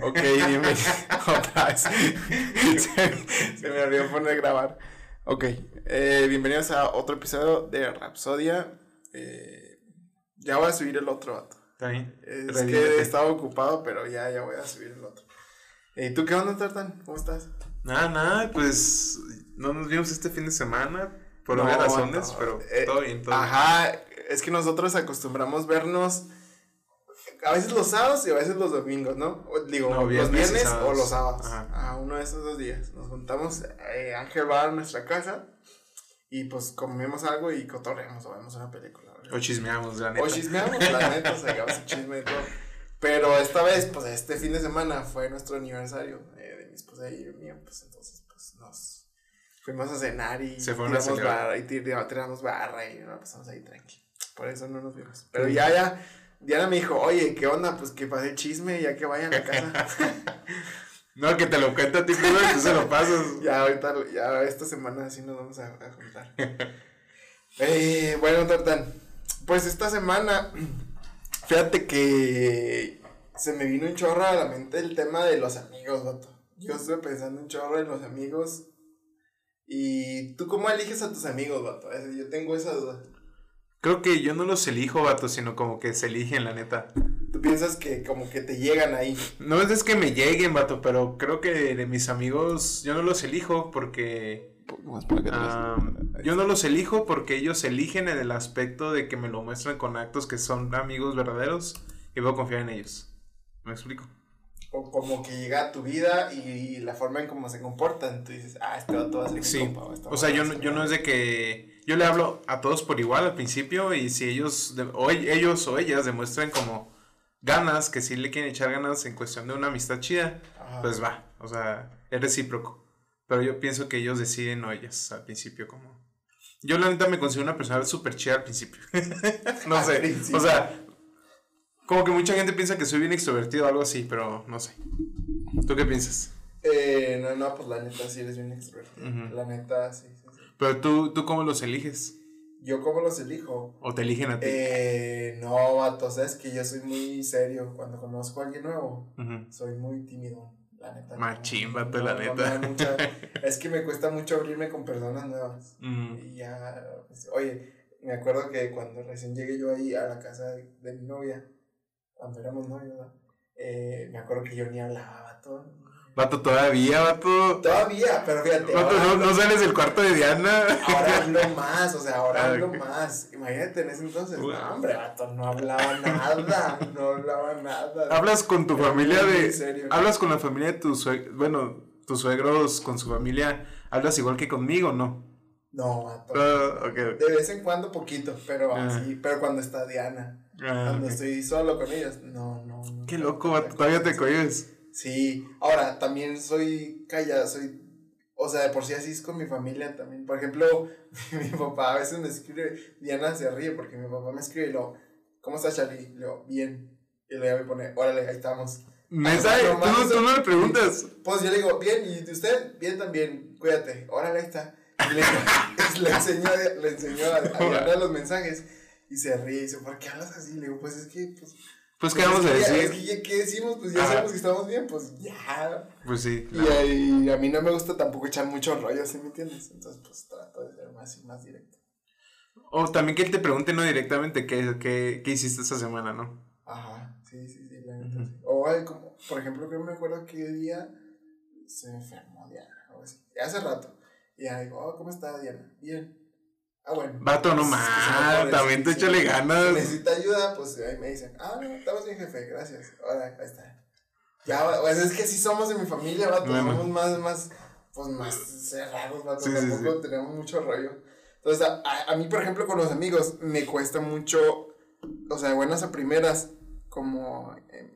Ok, vez. Se, se me olvidó poner a grabar. Ok, eh, bienvenidos a otro episodio de Rapsodia. Eh, ya voy a subir el otro vato. Está bien. Es Redímete. que estaba ocupado, pero ya, ya voy a subir el otro. ¿Y tú qué onda, Tartan? ¿Cómo estás? Nada, nada, pues no nos vimos este fin de semana por No, obvias razones, no, pero eh, todo bien, todo bien. Ajá, es que nosotros acostumbramos vernos a veces los sábados y a veces los domingos, ¿no? O, digo, No, los viernes y viernes o los sábados. Ajá. A uno de esos dos días. Nos juntamos, eh, Ángel va a nuestra casa y pues comemos algo y cotorreamos o vemos una película. ¿verdad? O chismeamos, la neta. O chismeamos, la neta, sacamos el chisme y todo. Pero esta vez, pues este fin de semana fue nuestro aniversario eh, de mi esposa y mío, pues entonces, pues nos fuimos a cenar y Se tiramos barra y tir- tiramos barra y nos pasamos ahí tranqui. Por eso no nos vimos. Pero ya, ya, Diana me dijo, oye, ¿qué onda? Pues que pase el chisme ya que vayan a la casa. No, que te lo cuente a ti primero y tú se lo pasas. ya ahorita, ya esta semana sí nos vamos a, a juntar. Eh, bueno, Tartan, pues esta semana, fíjate que se me vino un chorro a la mente el tema de los amigos, vato. Yo estuve pensando un chorro en los amigos. ¿Y tú cómo eliges a tus amigos, vato? Yo tengo esa duda. Creo que yo no los elijo, vato, sino como que se eligen, la neta. Tú piensas que como que te llegan ahí. No es que me lleguen, vato, pero creo que de mis amigos yo no los elijo porque... ah, yo no los elijo porque ellos eligen en el aspecto de que me lo muestran con actos que son amigos verdaderos y puedo confiar en ellos. ¿Me explico? O como que llega a tu vida y la forma en cómo se comportan. Tú dices, ah, este vato va a ser mi Sí, compa, este o sea, yo no, yo mi no es de que yo le hablo a todos por igual al principio y si ellos o ellos o ellas demuestran como ganas, que sí le quieren echar ganas en cuestión de una amistad chida, Ajá. pues va, o sea, es recíproco. Pero yo pienso que ellos deciden o ellas al principio como... Yo la neta me considero una persona súper chida al principio. no sé, principio. o sea, como que mucha gente piensa que soy bien extrovertido o algo así, pero no sé. ¿Tú qué piensas? Eh, no, no, pues la neta sí eres bien extrovertido. La neta, sí. Pero tú, ¿tú cómo los eliges? Yo, ¿cómo los elijo? ¿O te eligen a ti? Eh, no, vato, sabes que yo soy muy serio. Cuando conozco a alguien nuevo, soy muy tímido. La neta. Machín, vato, No, la no neta. mucha- es que me cuesta mucho abrirme con personas nuevas. Y ya, pues, oye, me acuerdo que cuando recién llegué yo ahí a la casa de, de mi novia, cuando éramos novios. Eh, me acuerdo que yo ni hablaba, vato. Vato, todavía, vato. Todavía, pero fíjate. Vato, no, no sales del cuarto de Diana. Ahora hablo más, o sea, ahora Ah, hablo ok. más. Imagínate en ese entonces. Uy. No, hombre, vato, no hablaba nada. No hablaba nada. Hablas con tu familia de. serio. Hablas con la familia de tus suegros. Bueno, tus suegros con su familia. ¿Hablas igual que conmigo no? No, vato. Ah. De vez en cuando poquito, pero Ah. así. Pero cuando está Diana. Ah, Cuando estoy solo con ellos. No, no. no. Qué loco, vato. Todavía te cohibes. Sí. Ahora, también soy callado, soy. O sea, de por sí así es con mi familia también. Por ejemplo, mi papá a veces me escribe, Diana se ríe porque mi papá me escribe y lo, ¿cómo estás, Charlie? Le digo, bien. Y luego me pone, órale, ahí estamos. No tú, no, tú no le preguntas. Pues yo le digo, bien, ¿y usted? Bien también, cuídate. Órale, ahí está. Y le, le enseñó, le enseñó a, a Diana los mensajes y se ríe y dice, ¿por qué hablas así? Le digo, pues es que, pues. Pues, pues, ¿qué vamos es a decir? ¿qué decimos? Pues ya sabemos que estamos bien, pues ya. Pues sí. Y, ahí a mí no me gusta tampoco echar mucho rollo, ¿sí me entiendes? Entonces, pues trato de ser más y más directo. O también que él te pregunte no directamente qué, qué, qué hiciste esta semana, ¿no? Ajá, sí, sí, sí, la neta. O hay como, por ejemplo, que me acuerdo que día se enfermó Diana, o así. Hace rato. Y ya digo, oh, ¿cómo está Diana? Bien. Ah, bueno. Vato, no más. También te échale Si ganas. necesita ayuda, pues ahí me dicen, ah, no, estamos bien, jefe, gracias. Ahora, ahí está. Ya, pues es que sí somos de mi familia, vato. Bueno. Somos más, más, pues más cerrados, vato. Sí, sí, Tampoco tenemos mucho rollo. Entonces, a, a- mí, por ejemplo, con los amigos, me cuesta mucho, o sea, de buenas a primeras, como, em,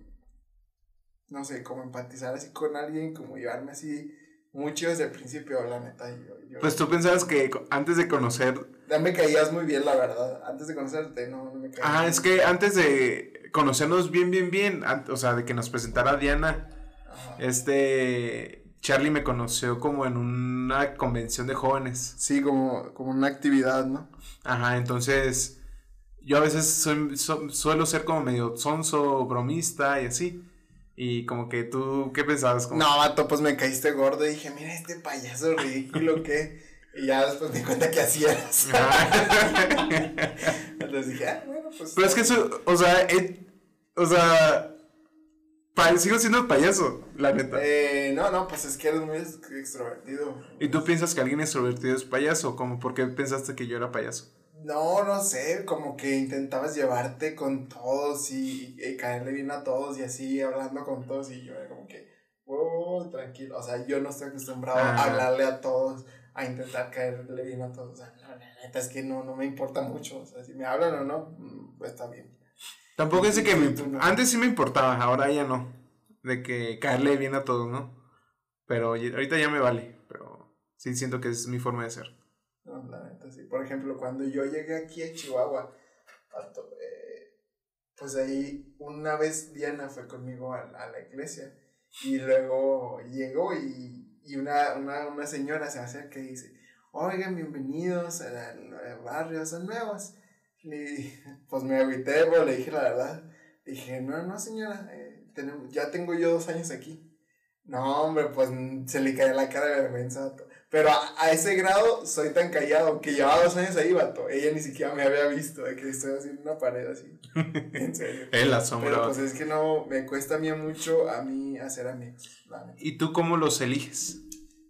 no sé, como empatizar así con alguien, como llevarme así mucho desde el principio, la neta. Yo, yo, Pues tú pensabas que antes de conocer. Ya me caías muy bien, la verdad. Antes de conocerte, no, no me caías. Ah, bien. es que antes de conocernos bien, bien, bien, o sea, de que nos presentara Diana, Ajá. este. Charlie me conoció como en una convención de jóvenes. Sí, como, como una actividad, ¿no? Ajá, entonces. Yo a veces soy- so- suelo ser como medio sonso, bromista y así. Y como que tú, ¿qué pensabas? Como... No, vato, pues me caíste gordo y dije, mira este payaso ridículo que. Y ya después me di cuenta que hacías. Entonces dije, ah, bueno, pues. Pero es que eso, o sea, eh, o sea, sigo siendo payaso, la neta. Eh, no, no, pues es que eres muy extrovertido. ¿Y tú piensas que alguien extrovertido es payaso? ¿Cómo? ¿Por qué pensaste que yo era payaso? No, no sé, como que intentabas llevarte con todos y, caerle bien a todos y así, hablando con todos y yo era como que, oh, tranquilo, o sea, yo no estoy acostumbrado a ah. hablarle a todos, a intentar caerle bien a todos, o sea, la neta es que no, no me importa mucho, o sea, si me hablan o no, mm, pues está bien. Tampoco es que me, antes sí me importaba, ahora ya no, de que caerle bien a todos, ¿no? Pero ahorita ya me vale, pero sí siento que es mi forma de ser. No, la neta, sí. Por ejemplo, cuando yo llegué aquí a Chihuahua, eh, pues ahí una vez Diana fue conmigo a, la iglesia y luego llegó y, y una, una, una, señora se acerca y dice, oigan, bienvenidos al barrio, son nuevos. Y pues me agüité, pero le dije la verdad. Dije, no, no señora, eh, tenemos, ya tengo yo dos años aquí. No, hombre, pues se le cae la cara de vergüenza. Pero a, ese grado soy tan callado que llevaba dos años ahí, vato. Ella ni siquiera me había visto de que estoy haciendo una pared así. En serio. en la sombra. Pero pues es que no, me cuesta a mí mucho a mí hacer amigos. ¿Y tú cómo los eliges?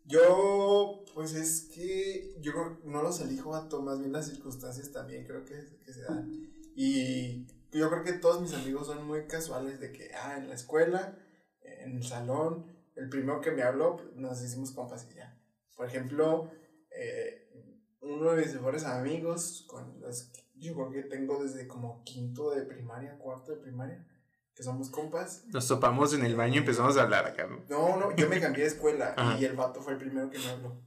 Yo, pues es que yo no los elijo, vato. Más bien las circunstancias también creo que, que se dan. Y yo creo que todos mis amigos son muy casuales de que, ah, en la escuela, en el salón, el primero que me habló, pues, nos hicimos compas y ya por ejemplo, eh, uno de mis mejores amigos, con los que yo creo que tengo desde como quinto de primaria, cuarto de primaria, que somos compas. Nos topamos en el baño y empezamos a hablar acá. No, no, yo me cambié de escuela y el vato fue el primero que me habló.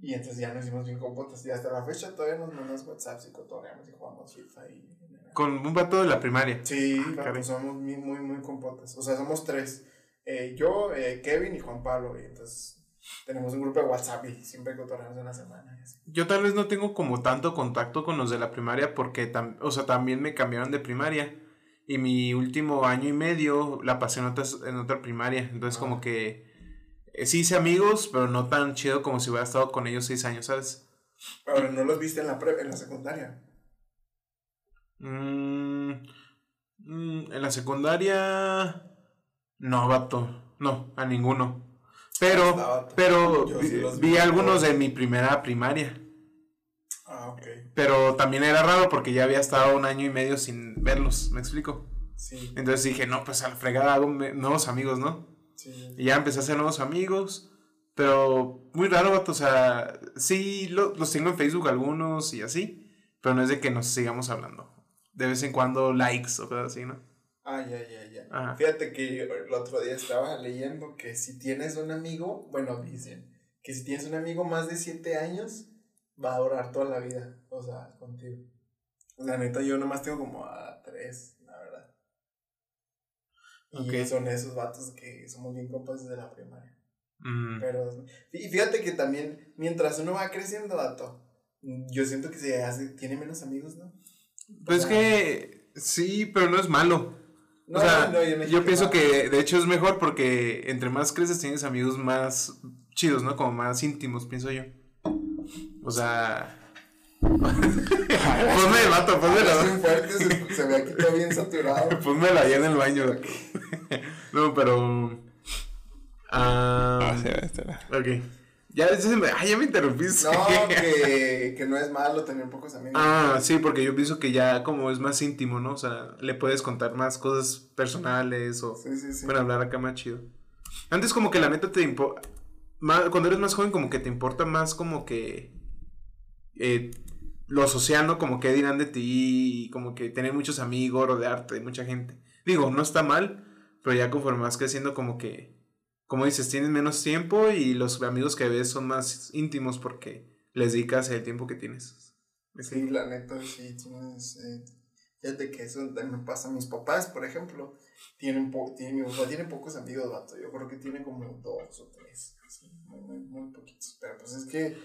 Y entonces ya nos hicimos bien compotas. Y hasta la fecha todavía nos mandamos WhatsApp y cotorreamos y jugamos FIFA y... ¿Con un vato de la primaria? Sí, ah, somos muy, muy, muy compotas. O sea, somos tres. Eh, yo, eh, Kevin y Juan Pablo. Y entonces tenemos un grupo de WhatsApp y siempre cotorreamos una semana. Yo tal vez no tengo como tanto contacto con los de la primaria porque, o sea, también me cambiaron de primaria. Y mi último año y medio la pasé en otra, en otra primaria. Entonces, como ah. que eh, sí hice amigos, pero no tan chido como si hubiera estado con ellos seis años, ¿sabes? Pero no los viste en la, pre en la secundaria. Mm, mm, en la secundaria. No, vato. No, a ninguno. Pero, pero vi, algunos de mi primera primaria. Ah, ok. Pero también era raro porque ya había estado un año y medio sin verlos, ¿me explico? Sí. Entonces dije, no, pues al fregada hago nuevos amigos, ¿no? Sí. Y ya empecé a hacer nuevos amigos. Pero muy raro, vato, o sea, sí los tengo en Facebook algunos y así, pero no es de que nos sigamos hablando. De vez en cuando likes o cosas así, ¿no? Ah, ya, ya, ya. Fíjate que el otro día estaba leyendo que si tienes un amigo, bueno, dicen que si tienes un amigo más de 7 años, va a durar toda la vida, o sea, contigo. La neta, yo nomás tengo como a 3, la verdad. Y son esos vatos que somos bien compas desde la primaria. Mm. Pero, y fíjate que también, mientras uno va creciendo, vato, yo siento que se hace, tiene menos amigos, ¿no? Pues que sí, pero no es malo o sea, yo, pienso que de hecho es mejor porque entre más creces tienes amigos más chidos, ¿no? Como más íntimos, pienso yo. O sea... ponme el vato, ponme la... muy fuerte, se, se, ve aquí todo bien saturado. Pónmelo allá en el baño. no, pero... ah, ah sí, ok. Ya, me, ah, ya me interrumpiste. No, que, que, no es malo tener pocos amigos. Ah, sí, porque yo pienso que ya como es más íntimo, ¿no? O sea, le puedes contar más cosas personales o sí, sí, sí. Para hablar acá más chido. Antes como que la neta te importa, cuando eres más joven como que te importa más como que eh, lo social, ¿no? Como que dirán de ti, como que tener muchos amigos, rodearte de mucha gente. Digo, no está mal, pero ya conforme vas creciendo como que como dices, tienes menos tiempo y los amigos que ves son más íntimos porque les dedicas el tiempo que tienes. Sí, la neta, sí, tienes... Eh, fíjate que eso también pasa mis papás, por ejemplo. Tienen, po tienen, mi papá pocos amigos, vato. Yo creo que tiene como dos o tres. muy, muy, poquitos. Pero pues es que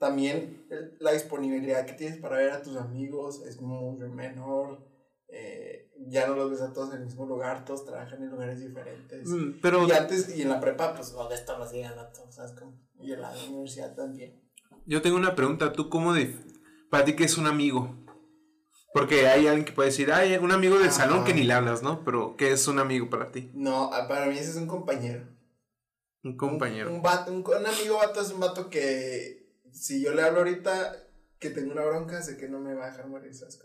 también la disponibilidad que tienes para ver a tus amigos es muy menor. Eh, ya no los ves a todos en el mismo lugar, todos trabajan en lugares diferentes. Mm, pero... Y antes, y en la prepa, pues los ves todos los días, todos, ¿sabes? Como, y en la universidad también. Yo tengo una pregunta, ¿tú cómo de... para ti qué es un amigo? Porque hay alguien que puede decir, hay un amigo del salón que ni le hablas, ¿no? Pero, ¿qué es un amigo para ti? No, ah, para mí ese es un compañero. Un compañero. Un, vato, un, amigo vato es un vato que si yo le hablo ahorita que tengo una bronca, sé que no me va a dejar morir, ¿sabes?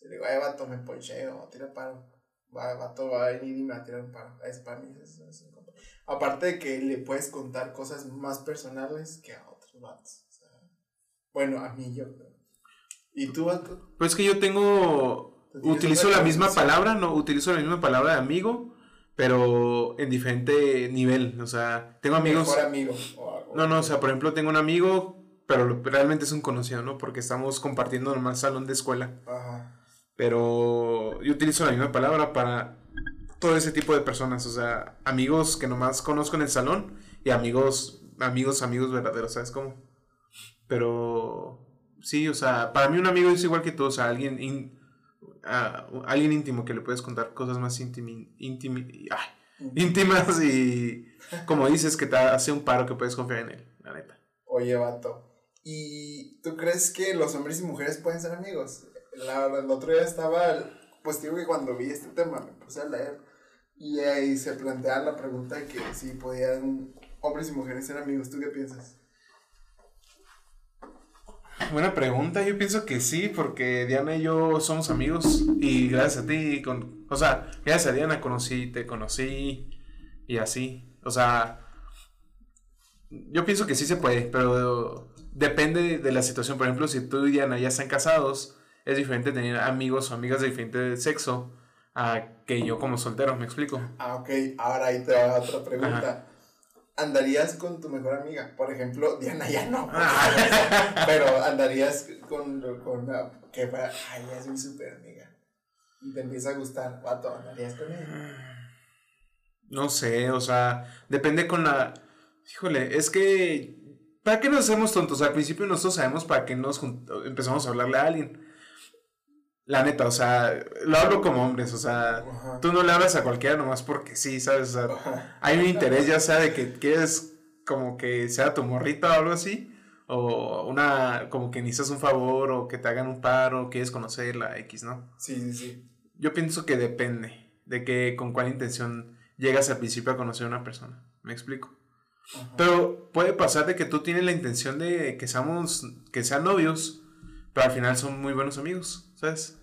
Si le digo, ay, vato, me poncheo, tira paro. Va, vato va a venir y me va a tirar un paro. Es para mí, es, es un compañero. Aparte de que le puedes contar cosas más personales que a otros vatos. O sea, bueno, a mí yo ¿Y tú, Vato? Pues que yo tengo. Utilizo la misma palabra, no, utilizo la misma palabra de amigo, pero en diferente nivel. O sea, tengo amigos. Mejor amigo. no, no, o sea, por ejemplo, tengo un amigo, pero realmente es un conocido, ¿no? Porque estamos compartiendo nomás salón de escuela. Ajá. Pero yo utilizo la misma palabra para todo ese tipo de personas. O sea, amigos que nomás conozco en el salón y amigos, amigos, amigos verdaderos, ¿sabes cómo? Pero sí, o sea, para mí un amigo es igual que tú, o sea, alguien, alguien íntimo que le puedes contar cosas más íntimas y, como dices, que te hace un paro que puedes confiar en él, la neta. Oye, vato, ¿y tú crees que los hombres y mujeres pueden ser amigos? La, el otro día estaba, pues digo que cuando vi este tema me puse a leer y ahí se plantea la pregunta de que si podían hombres y mujeres ser amigos, ¿tú qué piensas? Buena pregunta, yo pienso que sí, porque Diana y yo somos amigos y gracias a ti, con, o sea, gracias a Diana conocí, te conocí y así, o sea, yo pienso que sí se puede, pero depende de la situación, por ejemplo, si tú y Diana ya están casados, es diferente tener amigos o amigas de diferente sexo a que yo como soltero, ¿me explico? Ah, ok, ahora ahí te va otra pregunta andarías con tu mejor amiga. Por ejemplo, Diana ya no. Ah. pero andarías con, con que para, ay, es mi super amiga. Y te empieza a gustar, vato, andarías con ella. No sé, o sea, depende con la. Híjole, es que. ¿Para qué nos hacemos tontos? Al principio nosotros sabemos para qué nos empezamos a hablarle a alguien. La neta, o sea, lo hablo como hombres, o sea, tú no le hablas a cualquiera nomás porque sí, ¿sabes? O sea, hay un interés ya sea de que quieres como que sea tu morrita o algo así, o una, como que necesitas un favor, o que te hagan un paro, quieres conocerla, X, ¿no? Sí, sí, sí. Yo pienso que depende de que con cuál intención llegas al principio a conocer a una persona, ¿me explico? Pero puede pasar de que tú tienes la intención de que seamos, que sean novios, pero al final son muy buenos amigos, ¿sabes?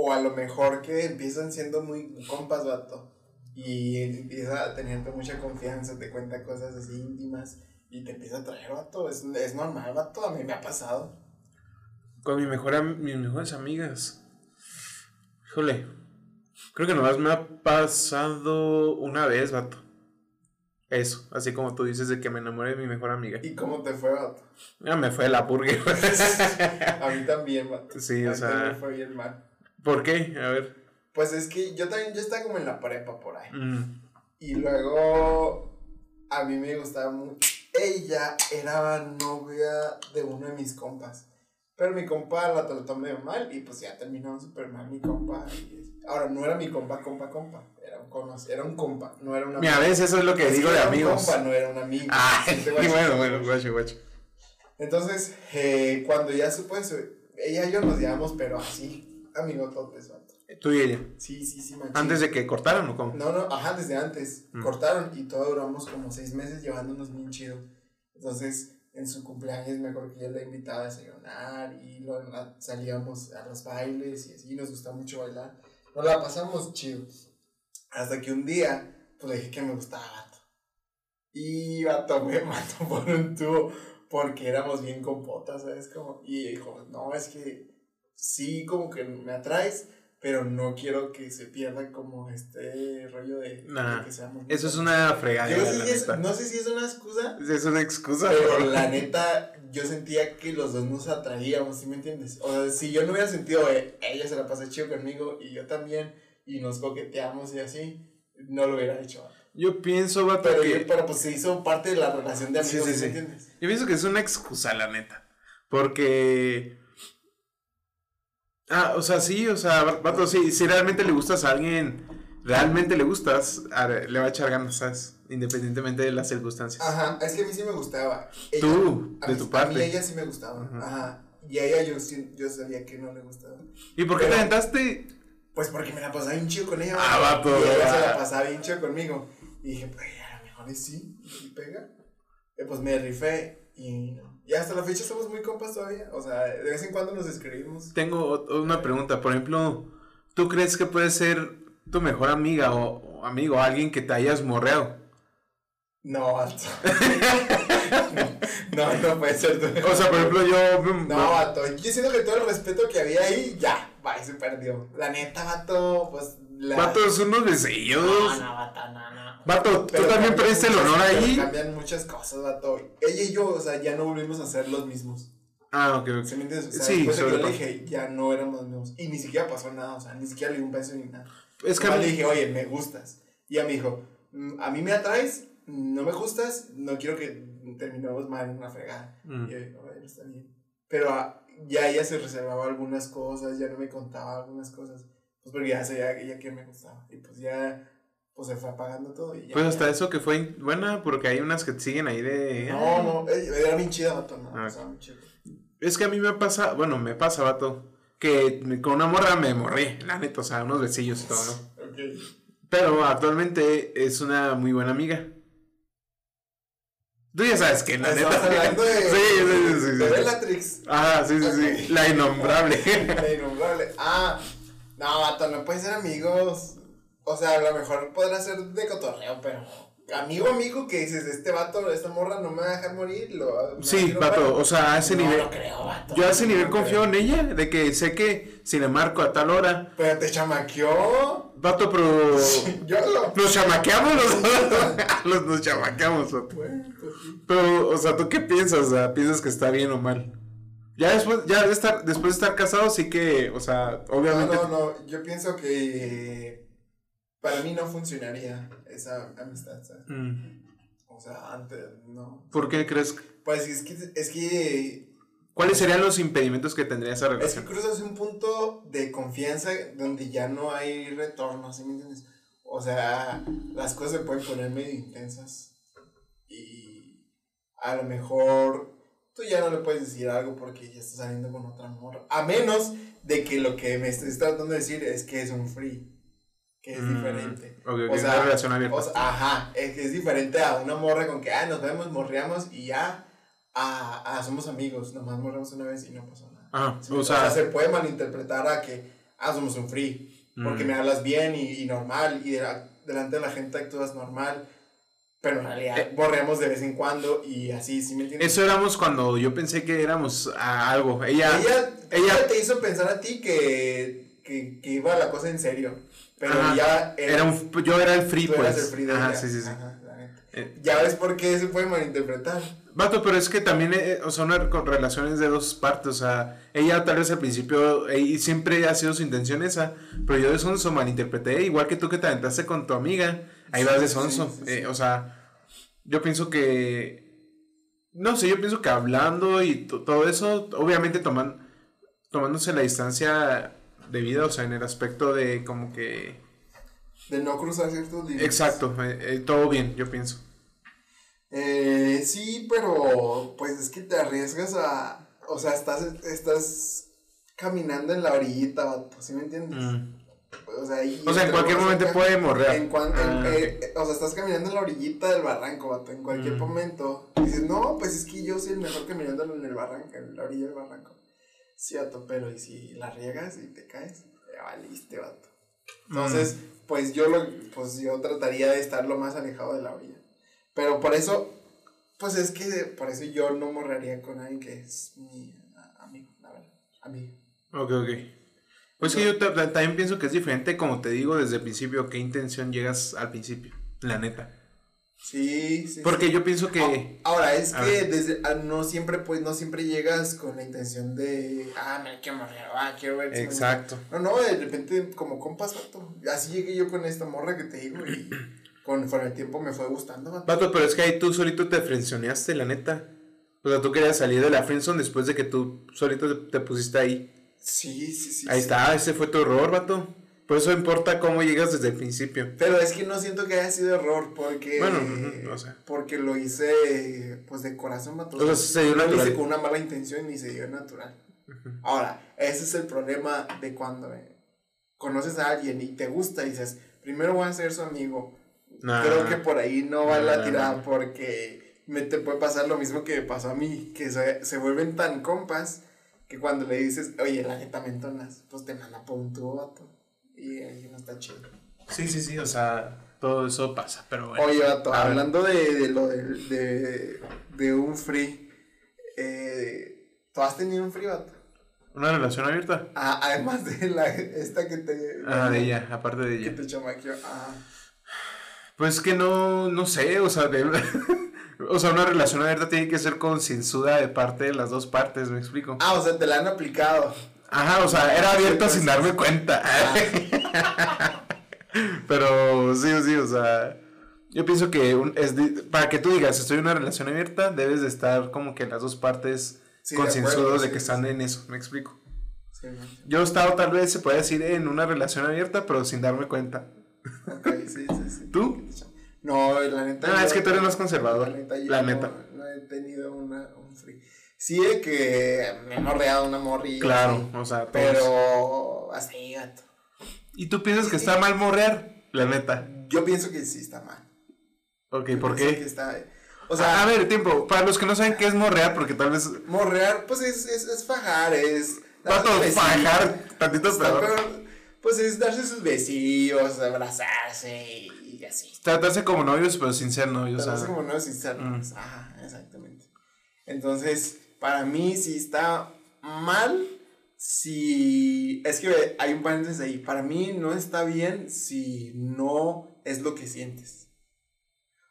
O a lo mejor que empiezan siendo muy compas, vato. Y empieza a tenerte mucha confianza, te cuenta cosas así íntimas y te empieza a traer, vato. Es, es normal, vato. A mí me ha pasado. Con mi mejor, mis mejores amigas. Híjole. Creo que nomás me ha pasado una vez, vato. Eso, así como tú dices de que me enamoré de mi mejor amiga. ¿Y cómo te fue, vato? Ya me fue la purga. a mí también, vato. Sí, o sea. Me fue bien mal. ¿Por qué? A ver. Pues es que yo también, yo estaba como en la prepa por ahí. Mm. Y luego a mí me gustaba mucho. Ella era novia de uno de mis compas. Pero mi compa la trató medio mal y pues ya terminó súper mal mi compa. ahora, no era mi compa, compa, compa. Era un, era un compa, no era una Mira, a veces eso es lo que digo de amigos. Un compa, no era un amigo. Ah, bueno, bueno, guacho, guacho. Entonces, eh, cuando ya supo eso, ella y yo nos llevamos, pero así, amigo Topes, vato. ¿Tú y ella? Sí, sí, sí, ¿Antes de que cortaran o cómo? No, no, ajá, desde antes. Mm. Cortaron y todo duramos como seis meses llevándonos bien chido. Entonces, en su cumpleaños me acuerdo que yo la invitaba a desayunar y salíamos a los bailes y así, nos gusta mucho bailar. Nos la pasamos chido. Hasta que un día, pues le dije que me gustaba vato. Y vato me mató por un tubo porque éramos bien compotas, ¿sabes? Como, y dijo, no, es que sí como que me atraes, pero no quiero que se pierda como este rollo de, que seamos. Eso es una fregada. no sé si es una excusa. Es una excusa. Pero la neta, yo sentía que los dos nos atraíamos, ¿sí me entiendes? O sea, si yo no hubiera sentido, eh, ella se la pasa chido conmigo y yo también, y nos coqueteamos y así, no lo hubiera hecho. Yo pienso, vato, pero, que... pero pues se hizo parte de la relación de amigos, sí, ¿sí, me entiendes? Yo pienso que es una excusa, la neta. Porque Ah, o sea, sí, o sea, vato, sí, si realmente le gustas a alguien, realmente le gustas, le va a echar ganas, ¿sabes? Independientemente de las circunstancias. Ajá, es que a mí sí me gustaba. Tú, de tu parte. A mí ella sí me gustaba. Ajá. Y a ella yo, yo sabía que no le gustaba. ¿Y por qué te aventaste? Pues porque me la pasaba bien chido con ella. Ah, vato. Y ella se la pasaba bien chido conmigo. Y dije, pues a lo mejor sí, y pega. Y pues me rifé y no. Y hasta la fecha somos muy compas todavía. O sea, de vez en cuando nos escribimos. Tengo una pregunta. Por ejemplo, ¿tú crees que puede ser tu mejor amiga o, amigo, alguien que te hayas morreado? No, alto. no, no puede ser. O sea, por ejemplo, yo. No, vato. Yo siento que todo el respeto que había ahí, ya, va, se perdió. La neta, vato, pues. La... Vato, son unos no, vato, no, no. Vato, tú también perdiste el honor ahí. Cambian muchas cosas, vato. Ella y yo, o sea, ya no volvimos a ser los mismos. Ah, ok, ok. ¿Se me entiendes? O sea, sí, después de que le dije, ya no éramos los mismos. Y ni siquiera pasó nada, o sea, ni siquiera le di un beso ni nada. Es que. le dije, oye, me gustas. Y ella me dijo, mm, a mí me atraes, no me gustas, no quiero que terminemos mal en una fregada. Mm. Y yo dije, bueno, está bien. Pero ah, ya ella se reservaba algunas cosas, ya no me contaba algunas cosas. Pues porque ya sabía ella que me gustaba. Y pues ya pues se fue apagando todo y ya. Pues hasta eso que fue buena, porque hay unas que siguen ahí de... No, no, era bien chida, vato, no, ah. Es que a mí me pasa, bueno, me pasa, vato, que con una morra me morrí, la neta, o sea, unos besillos y todo, ¿no? ok. Pero actualmente es una muy buena amiga. Tú ya sabes que la neta. hablando de. Sí, sí, sí. De Bellatrix. Ah, sí, sí, sí. La innombrable. la innombrable. Ah, no, vato, no pueden ser amigos. O sea, a lo mejor podrá ser de cotorreo, pero amigo, amigo, que dices, este vato, esta morra no me va a dejar morir. Lo, sí, vato, o sea, a ese no nivel. Lo creo, vato, yo a ese nivel confío en ella, de que sé que si le marco a tal hora. Pero te chamaqueó. Vato, pero. yo lo. Nos chamaqueamos los nos chamaqueamos, vato. Pues pero, o sea, ¿tú qué piensas? O sea, ¿piensas que está bien o mal? Ya después, ya de estar, después de estar casado, sí que, o sea, obviamente. No, no, no, yo pienso que para mí no funcionaría esa amistad, ¿sabes? Mm. O sea, antes, no. ¿Por qué crees? Pues es que, es que... ¿Cuáles serían los impedimentos que tendría esa relación? Es que cruzas un punto de confianza donde ya no hay retorno, ¿sí me entiendes? O sea, las cosas se pueden poner medio intensas y a lo mejor tú ya no le puedes decir algo porque ya estás saliendo con otra amor. A menos de que lo que me estés tratando de decir es que es un free que es mm, diferente. o sea, relación abierta. O sea, ajá, es que es diferente a una morra con que, ah, nos vemos, morreamos y ya, ah, ah somos amigos, nomás morreamos una vez y no pasó nada. Ajá, o, sea, se puede malinterpretar a que, ah, somos un free, porque mm. me hablas bien y, y normal, y delante de la gente actúas normal. Pero en realidad eh, borreamos de vez en cuando y así, ¿sí me entiendes? Eso éramos cuando yo pensé que éramos a algo. Ella, ella, ella, te hizo pensar a ti que, que, que iba la cosa en serio. Pero ya era, un, yo era el free, pues. El free de Ajá, sí, sí, sí. Eh, ya ves por qué se puede malinterpretar. Vato, pero es que también eh, son relaciones de dos partes. O sea, ella tal vez al principio, y siempre ha sido su intención esa, pero yo de sonso malinterpreté, igual que tú que te aventaste con tu amiga, ahí vas de sonso. Eh, o sea, yo pienso que. No sé, yo pienso que hablando y todo eso, obviamente toman, tomándose la distancia de vida, o sea, en el aspecto de como que... De no cruzar ciertos límites. Exacto, eh, eh, todo bien, yo pienso. Eh, sí, pero pues es que te arriesgas a... O sea, estás, estás caminando en la orillita, ¿sí me entiendes? Mm. O sea, o sea en cualquier momento puede morrer. En ah, eh, o sea, estás caminando en la orillita del barranco, vato. En cualquier mm. momento. dices, no, pues es que yo soy el mejor caminando en el barranco, en la orilla del barranco. Sí, vato, pero y si la riegas y te caes, ya valiste, vato. Entonces, pues yo lo, pues yo trataría de estar lo más alejado de la orilla. Pero por eso, pues es que por eso yo no morrería con alguien que es mi amigo, la verdad, amigo. Ok, ok. Pues que yo también pienso que es diferente, como te digo desde el principio, qué intención llegas al principio, la neta. Sí, sí. Porque yo pienso que. Ahora, es que desde, ah, no siempre, pues, no siempre llegas con la intención de. Ah, me quiero morrer, ah, quiero ver. Exacto. No, no, de repente, como compas, vato. Así llegué yo con esta morra que te digo y conforme el tiempo me fue gustando, vato. Vato, pero es que ahí tú solito te frenzoneaste, la neta. O sea, tú querías salir de la friendzone después de que tú solito te, pusiste ahí. Sí, sí, sí. Ahí está, ese fue tu error, vato. Por eso importa cómo llegas desde el principio. Pero es que no siento que haya sido error, porque. Bueno, no sé. Porque lo hice, pues de corazón, vato. O sea, se dio no lo hice con una mala intención y se dio natural. Ahora, ese es el problema de cuando conoces a alguien y te gusta y dices, primero voy a ser su amigo. Creo que por ahí no va la tirada porque me te puede pasar lo mismo que me pasó a mí, que se, se vuelven tan compas que cuando le dices, oye, la neta me entonas, pues te manda por un tubo, vato. Y ahí no está chido. Sí, sí, sí, o sea, todo eso pasa, pero bueno. Oye, vato, hablando de, de, lo de, de, de un free, eh, ¿tú has tenido un free, vato? ¿Una relación abierta? Ah, además de la, esta que te... Ah, de ella, aparte de ella. Que te chamaqueó, ah. Pues que no, no sé, o sea, de, o sea, una relación abierta tiene que ser concienzuda de parte de las dos partes, ¿me explico? Ah, o sea, te la han aplicado. Ajá, o sea, era abierta sin darme cuenta. Ah. Pero sí, sí, o sea, yo pienso que es para que tú digas, estoy en una relación abierta, debes de estar como que las dos partes concienzudos de, que están en eso, ¿me explico? Yo he estado tal vez, se puede decir, en una relación abierta, pero sin darme cuenta. Ok, sí, sí, sí. ¿Tú? No, la neta. Ah, es que tú eres más conservador. La neta. No, he tenido una, un free. Sí, de que me he morreado una morrilla. Claro, o sea, Pero así, gato. ¿Y tú piensas que está mal morrear? La neta. Yo pienso que sí está mal. Ok, ¿por qué? O sea, a, ver, tiempo, para los que no saben qué es morrear, porque tal vez. Morrear, pues es, es, es fajar, es. fajar, tantito Pues es darse sus besillos, abrazarse y, así. Tratarse como novios, pero sin ser novios. Tratarse como novios sin ser novios. Mm. Ajá, exactamente. Entonces, para mí sí está mal si... Es que hay un paréntesis ahí. Para mí no está bien si no es lo que sientes.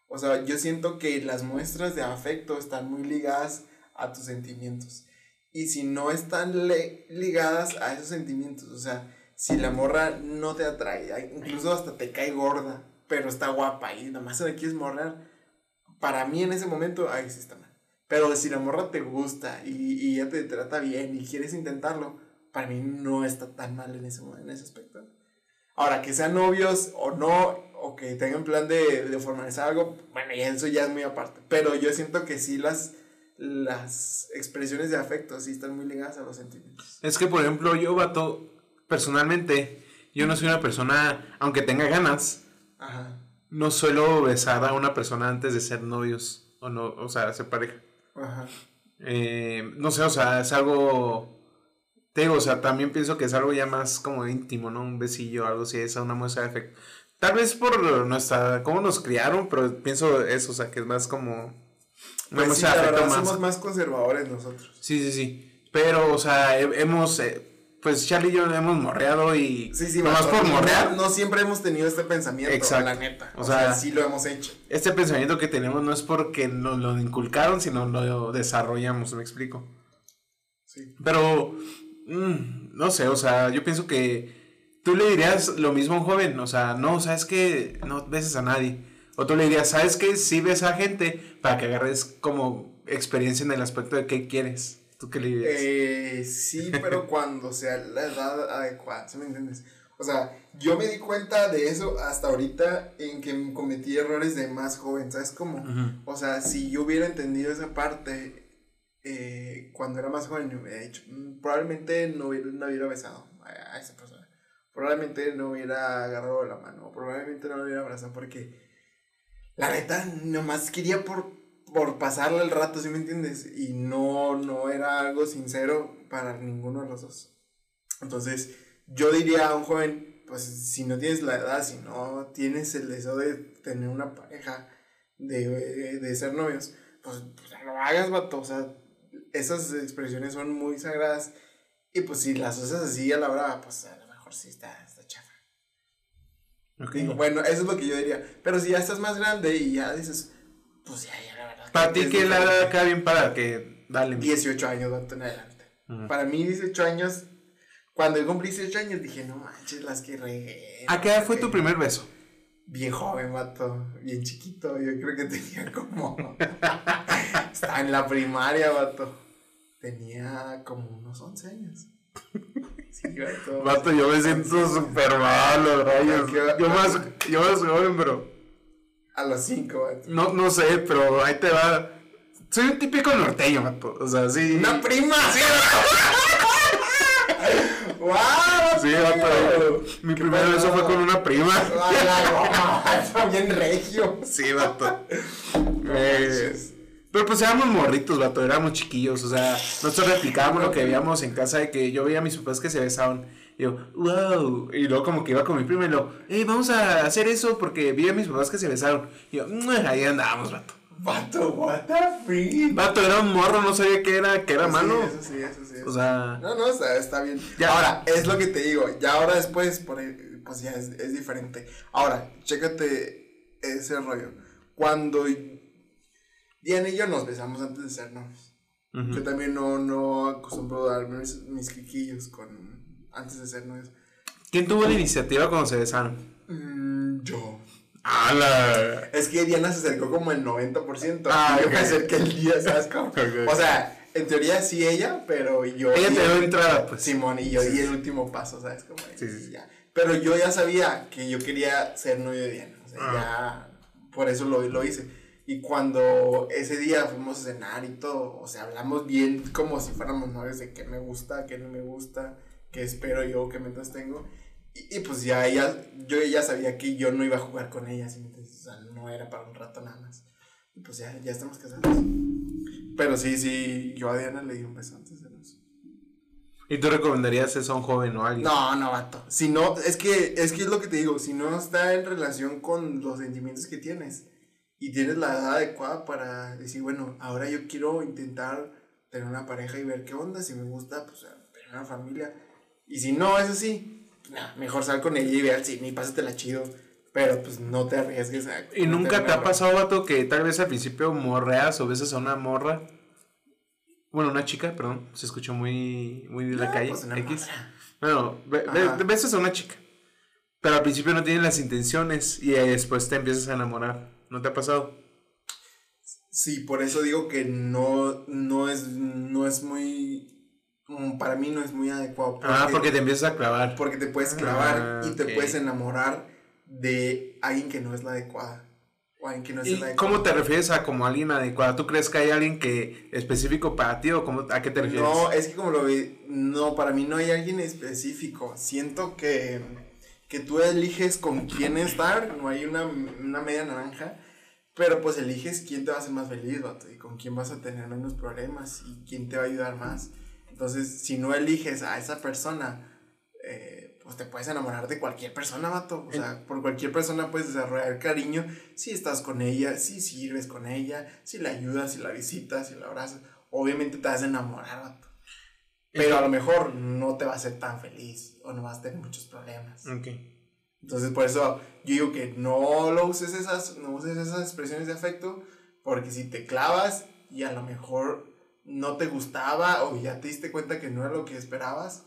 O sea, yo siento que las muestras de afecto están muy ligadas a tus sentimientos. Y si no están ligadas a esos sentimientos, o sea, si la morra no te atrae, incluso hasta te cae gorda, pero está guapa y nada más se la quieres morrar, para mí en ese momento, ahí sí está mal. Pero si la morra te gusta y, y ella te trata bien y quieres intentarlo, para mí no está tan mal en ese, en ese aspecto. Ahora, que sean novios o no, o que tengan plan de, de formalizar algo, bueno, y eso ya es muy aparte. Pero yo siento que sí las, las expresiones de afecto sí están muy ligadas a los sentimientos. Es que, por ejemplo, yo, vato, personalmente, yo no soy una persona, aunque tenga ganas, no suelo besar a una persona antes de ser novios, o no, o sea, ser pareja. Ajá. Eh, no sé, o sea, es algo. Te digo, o sea, también pienso que es algo ya más como íntimo, ¿no? Un besillo, algo así, esa una muestra de afecto. Tal vez por nuestra. cómo nos criaron, pero pienso eso, o sea, que es más como. Una pues muestra de afecto más. Somos más conservadores nosotros. Sí, sí, sí. Pero, o sea, hemos. Eh, pues Charlie y yo hemos morreado y sí, sí, más por morrear. No, siempre hemos tenido este pensamiento, Exacto. la neta. O, sea, sí lo hemos hecho. Este pensamiento que tenemos no es porque nos lo inculcaron, sino lo desarrollamos, ¿me explico? Sí. Pero, mm, no sé, o sea, yo pienso que tú le dirías lo mismo a un joven, o sea, no, sabes que no beses a nadie. O tú le dirías, ¿sabes que Sí ves a gente para que agarres como experiencia en el aspecto de qué quieres. ¿Tú qué le dirías? Eh, sí, pero cuando sea la edad adecuada, ¿sí me entiendes? O sea, yo me di cuenta de eso hasta ahorita en que cometí errores de más joven, ¿sabes cómo? O sea, si yo hubiera entendido esa parte eh, cuando era más joven, hubiera dicho, mm, probablemente no hubiera, no hubiera besado a, esa persona. Probablemente no hubiera agarrado la mano, probablemente no lo hubiera abrazado porque la neta nomás quería por por pasarle el rato, ¿sí me entiendes? Y no, no era algo sincero para ninguno de los dos. Entonces, yo diría a un joven, pues si no tienes la edad, si no tienes el deseo de tener una pareja, de, de ser novios, pues, pues no lo hagas, vato. O sea, esas expresiones son muy sagradas. Y pues si las usas así a la hora, pues a lo mejor sí está, está chafa. Okay. bueno, eso es lo que yo diría. Pero si ya estás más grande y ya dices, pues ya, ya para ti, ¿qué la edad acá bien para que dale? 18 años, en adelante. Para mí, 18 años, cuando yo cumplí 18 años, dije, no manches, las que regué. ¿A qué edad fue tu primer beso? Bien joven, vato. Bien chiquito. Yo creo que tenía como. Estaba en la primaria, vato. Tenía como unos 11 años. Sí, vato. Vato, yo me siento súper malo, rayos. Yo más, yo más joven, bro. A los 5, vato. No, no sé, pero ahí te va. Soy un típico norteño, vato. O sea, sí. ¡Una prima! Sí, ¡Wow! Sí, vato. Mi primer beso fue con una prima. Ay, bien regio. Sí, vato. Eh, pero pues éramos morritos, vato, éramos chiquillos, o sea, nosotros replicábamos lo que veíamos en casa de que yo veía a mis papás que se besaban. Y yo, wow. Y luego como que iba con mi prima y lo, hey, vamos a hacer eso porque vi a mis papás que se besaron. Y yo, ahí andábamos, vato. Vato, what the freak. Vato, era un morro, no sabía que era, que era malo. Eso sí, eso sí. O sea. No, no, está, está bien. Ya. Ahora, es lo que te digo. Ya ahora después, por pues ya es, es diferente. Ahora, chécate ese rollo. Cuando Diana y yo nos besamos antes de ser novios. Yo también no, no acostumbro a darme mis, mis quiquillos con, antes de ser novios. ¿Quién tuvo la iniciativa cuando se besaron? Mm, yo. ¡Hala! Es que Diana se acercó como el 90%. Ah, yo me acerqué el día, ¿sabes cómo? O sea, en teoría sí ella, pero yo. Ella te dio entrada, pues. Simón, y yo di el último paso, ¿sabes cómo? Sí, sí, Ya. Pero yo ya sabía que yo quería ser novio de Diana. O sea, ah. ya. Por eso lo, lo hice. Y cuando ese día fuimos a cenar y todo, o sea, hablamos bien como si fuéramos novios de qué me gusta, qué no me gusta, qué espero yo, qué metas tengo. Y, pues ya ella, yo ya sabía que yo no iba a jugar con ella, o sea, no era para un rato nada más. Y pues ya, ya estamos casados. Pero sí, sí, yo a Diana le di un beso antes de los. ¿Y tú recomendarías eso a un joven o a alguien? No, no, vato. Si no, es que, es que es lo que te digo, si no está en relación con los sentimientos que tienes y tienes la edad adecuada para decir, bueno, ahora yo quiero intentar tener una pareja y ver qué onda, si me gusta, pues tener una familia. Y si no es así, mejor sal con ella y ve al cine y pásatela chido. Pero pues no te arriesgues a. ¿Y nunca te ha pasado, vato, que tal vez al principio morreas o besas a una morra? Bueno, una chica, perdón, se escuchó muy, muy de la calle. Pues X. Bueno, besas a una chica. Pero al principio no tienes las intenciones y después te empiezas a enamorar. ¿No te ha pasado? Sí, por eso digo que no, no, es, no es muy para mí no es muy adecuado. ah, porque te empiezas a clavar. Porque te puedes clavar ah, y te puedes enamorar de alguien que no es la adecuada. O alguien que no es la adecuada. ¿Cómo te refieres a como alguien adecuada? ¿Tú crees que hay alguien que específico para ti o cómo, a qué te refieres? No, es que como lo vi, no, para mí no hay alguien específico. Siento que, que tú eliges con quién estar, no hay una, una media naranja. Pero pues eliges quién te va a hacer más feliz, vato, y con quién vas a tener menos problemas y quién te va a ayudar más. Entonces, si no eliges a esa persona, eh, pues te puedes enamorar de cualquier persona, vato. O sea, por cualquier persona puedes desarrollar cariño si estás con ella, si sirves con ella, si la ayudas, si la visitas, si la abrazas. Obviamente te vas a enamorar, vato. Pero a lo mejor no te va a hacer tan feliz o no vas a tener muchos problemas. Ok. Entonces, por eso yo digo que no lo uses esas, no uses esas expresiones de afecto, porque si te clavas y a lo mejor no te gustaba o ya te diste cuenta que no era lo que esperabas,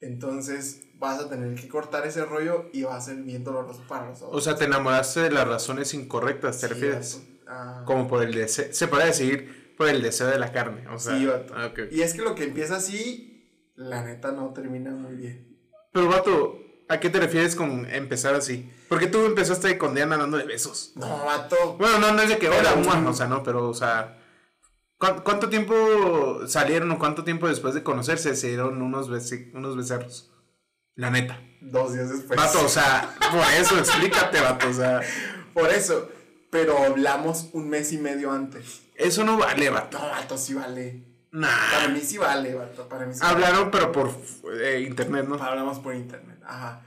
entonces vas a tener que cortar ese rollo y va a ser bien doloroso para los O sea, te enamoraste de las razones incorrectas, ¿te refieres? Ah. Como por el deseo, se puede decir por el deseo de la carne, o sea. Sí, vato. Ah, y es que lo que empieza así, la neta no termina muy bien. Pero, vato, ¿a qué te refieres con empezar así? Porque tú empezaste con Diana dándole besos. No, vato. Bueno, no, no es de que, hola, o sea, no, pero, o sea ¿Cuánto tiempo salieron o cuánto tiempo después de conocerse se dieron unos, unos becerros? La neta. Dos días después. Vato, o sea, por eso, explícate, vato, o sea. Por eso. Pero hablamos un mes y medio antes. Eso no vale, vato. No, vato, sí vale. Nah. Para mí sí vale, vato. Para mí sí Hablaron, pero por eh, internet, ¿no? Hablamos por internet, ajá.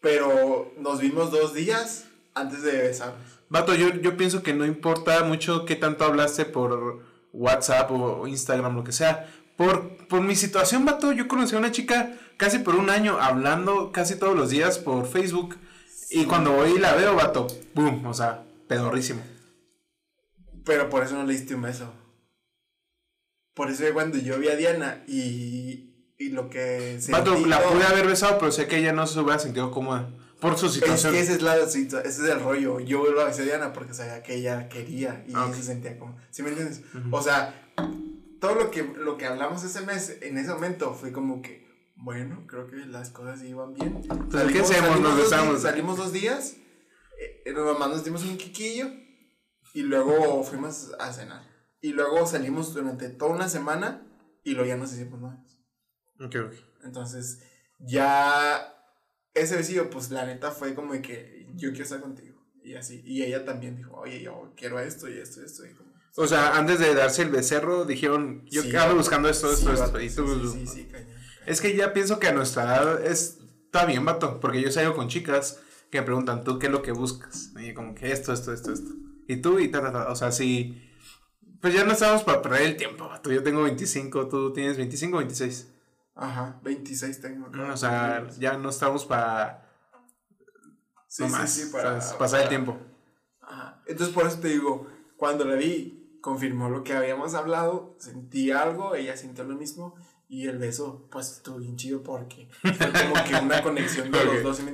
Pero nos vimos dos días antes de besarnos. Vato, yo, yo pienso que no importa mucho qué tanto hablaste por WhatsApp o Instagram, lo que sea. Por, por mi situación, vato, yo conocí a una chica casi por un año hablando casi todos los días por Facebook. Y cuando voy y la veo, vato, boom, o sea, pedorrísimo. Pero por eso no le diste un beso. Por eso cuando yo vi a Diana y, y lo que... Vato, la pude haber besado, pero sé que ella no se hubiera sentido cómoda. Por su situación. Es que ese es, la, ese es el rollo. Yo lo besé a Diana porque sabía que ella quería y ah, se sentía como. ¿Sí me entiendes? O sea, todo lo que, lo que hablamos ese mes, en ese momento, fue como que, bueno, creo que las cosas iban bien. Entonces, ¿qué hacemos? Nos besamos. Salimos dos días, eh, nomás nos dimos un quiquillo y luego fuimos a cenar. Y luego salimos durante toda una semana y luego ya nos hicimos novios. Ok, ok. Entonces, ya ese besillo, pues la neta fue como de que yo quiero estar contigo. Y así. Y ella también dijo, oye, yo quiero esto y esto y esto. Y como, O sea, antes de darse el becerro, dijeron, yo Sí, ando buscando esto, sí, esto, esto. vato, y sí, tú- sí, sí, sí, cañón, cañón. Es que ya pienso que a nuestra edad es, está bien, vato, porque yo salgo con chicas que me preguntan, ¿tú qué es lo que buscas? Y como que esto, esto, esto, esto. Y tú y ta, ta, ta. O sea, sí. Pues ya no estamos para perder el tiempo, vato. Yo tengo 25, tú tienes 25 o 26. Ajá, 26 tengo. acá. O sea, ya no estamos para sí, no sí, más, sí, ¿sabes? pasar el para- tiempo. Ajá. Entonces, por eso te digo, cuando la vi, confirmó lo que habíamos hablado, sentí algo, ella sintió lo mismo, y el beso, pues estuvo bien chido porque fue como que una conexión de los dos, ¿sí?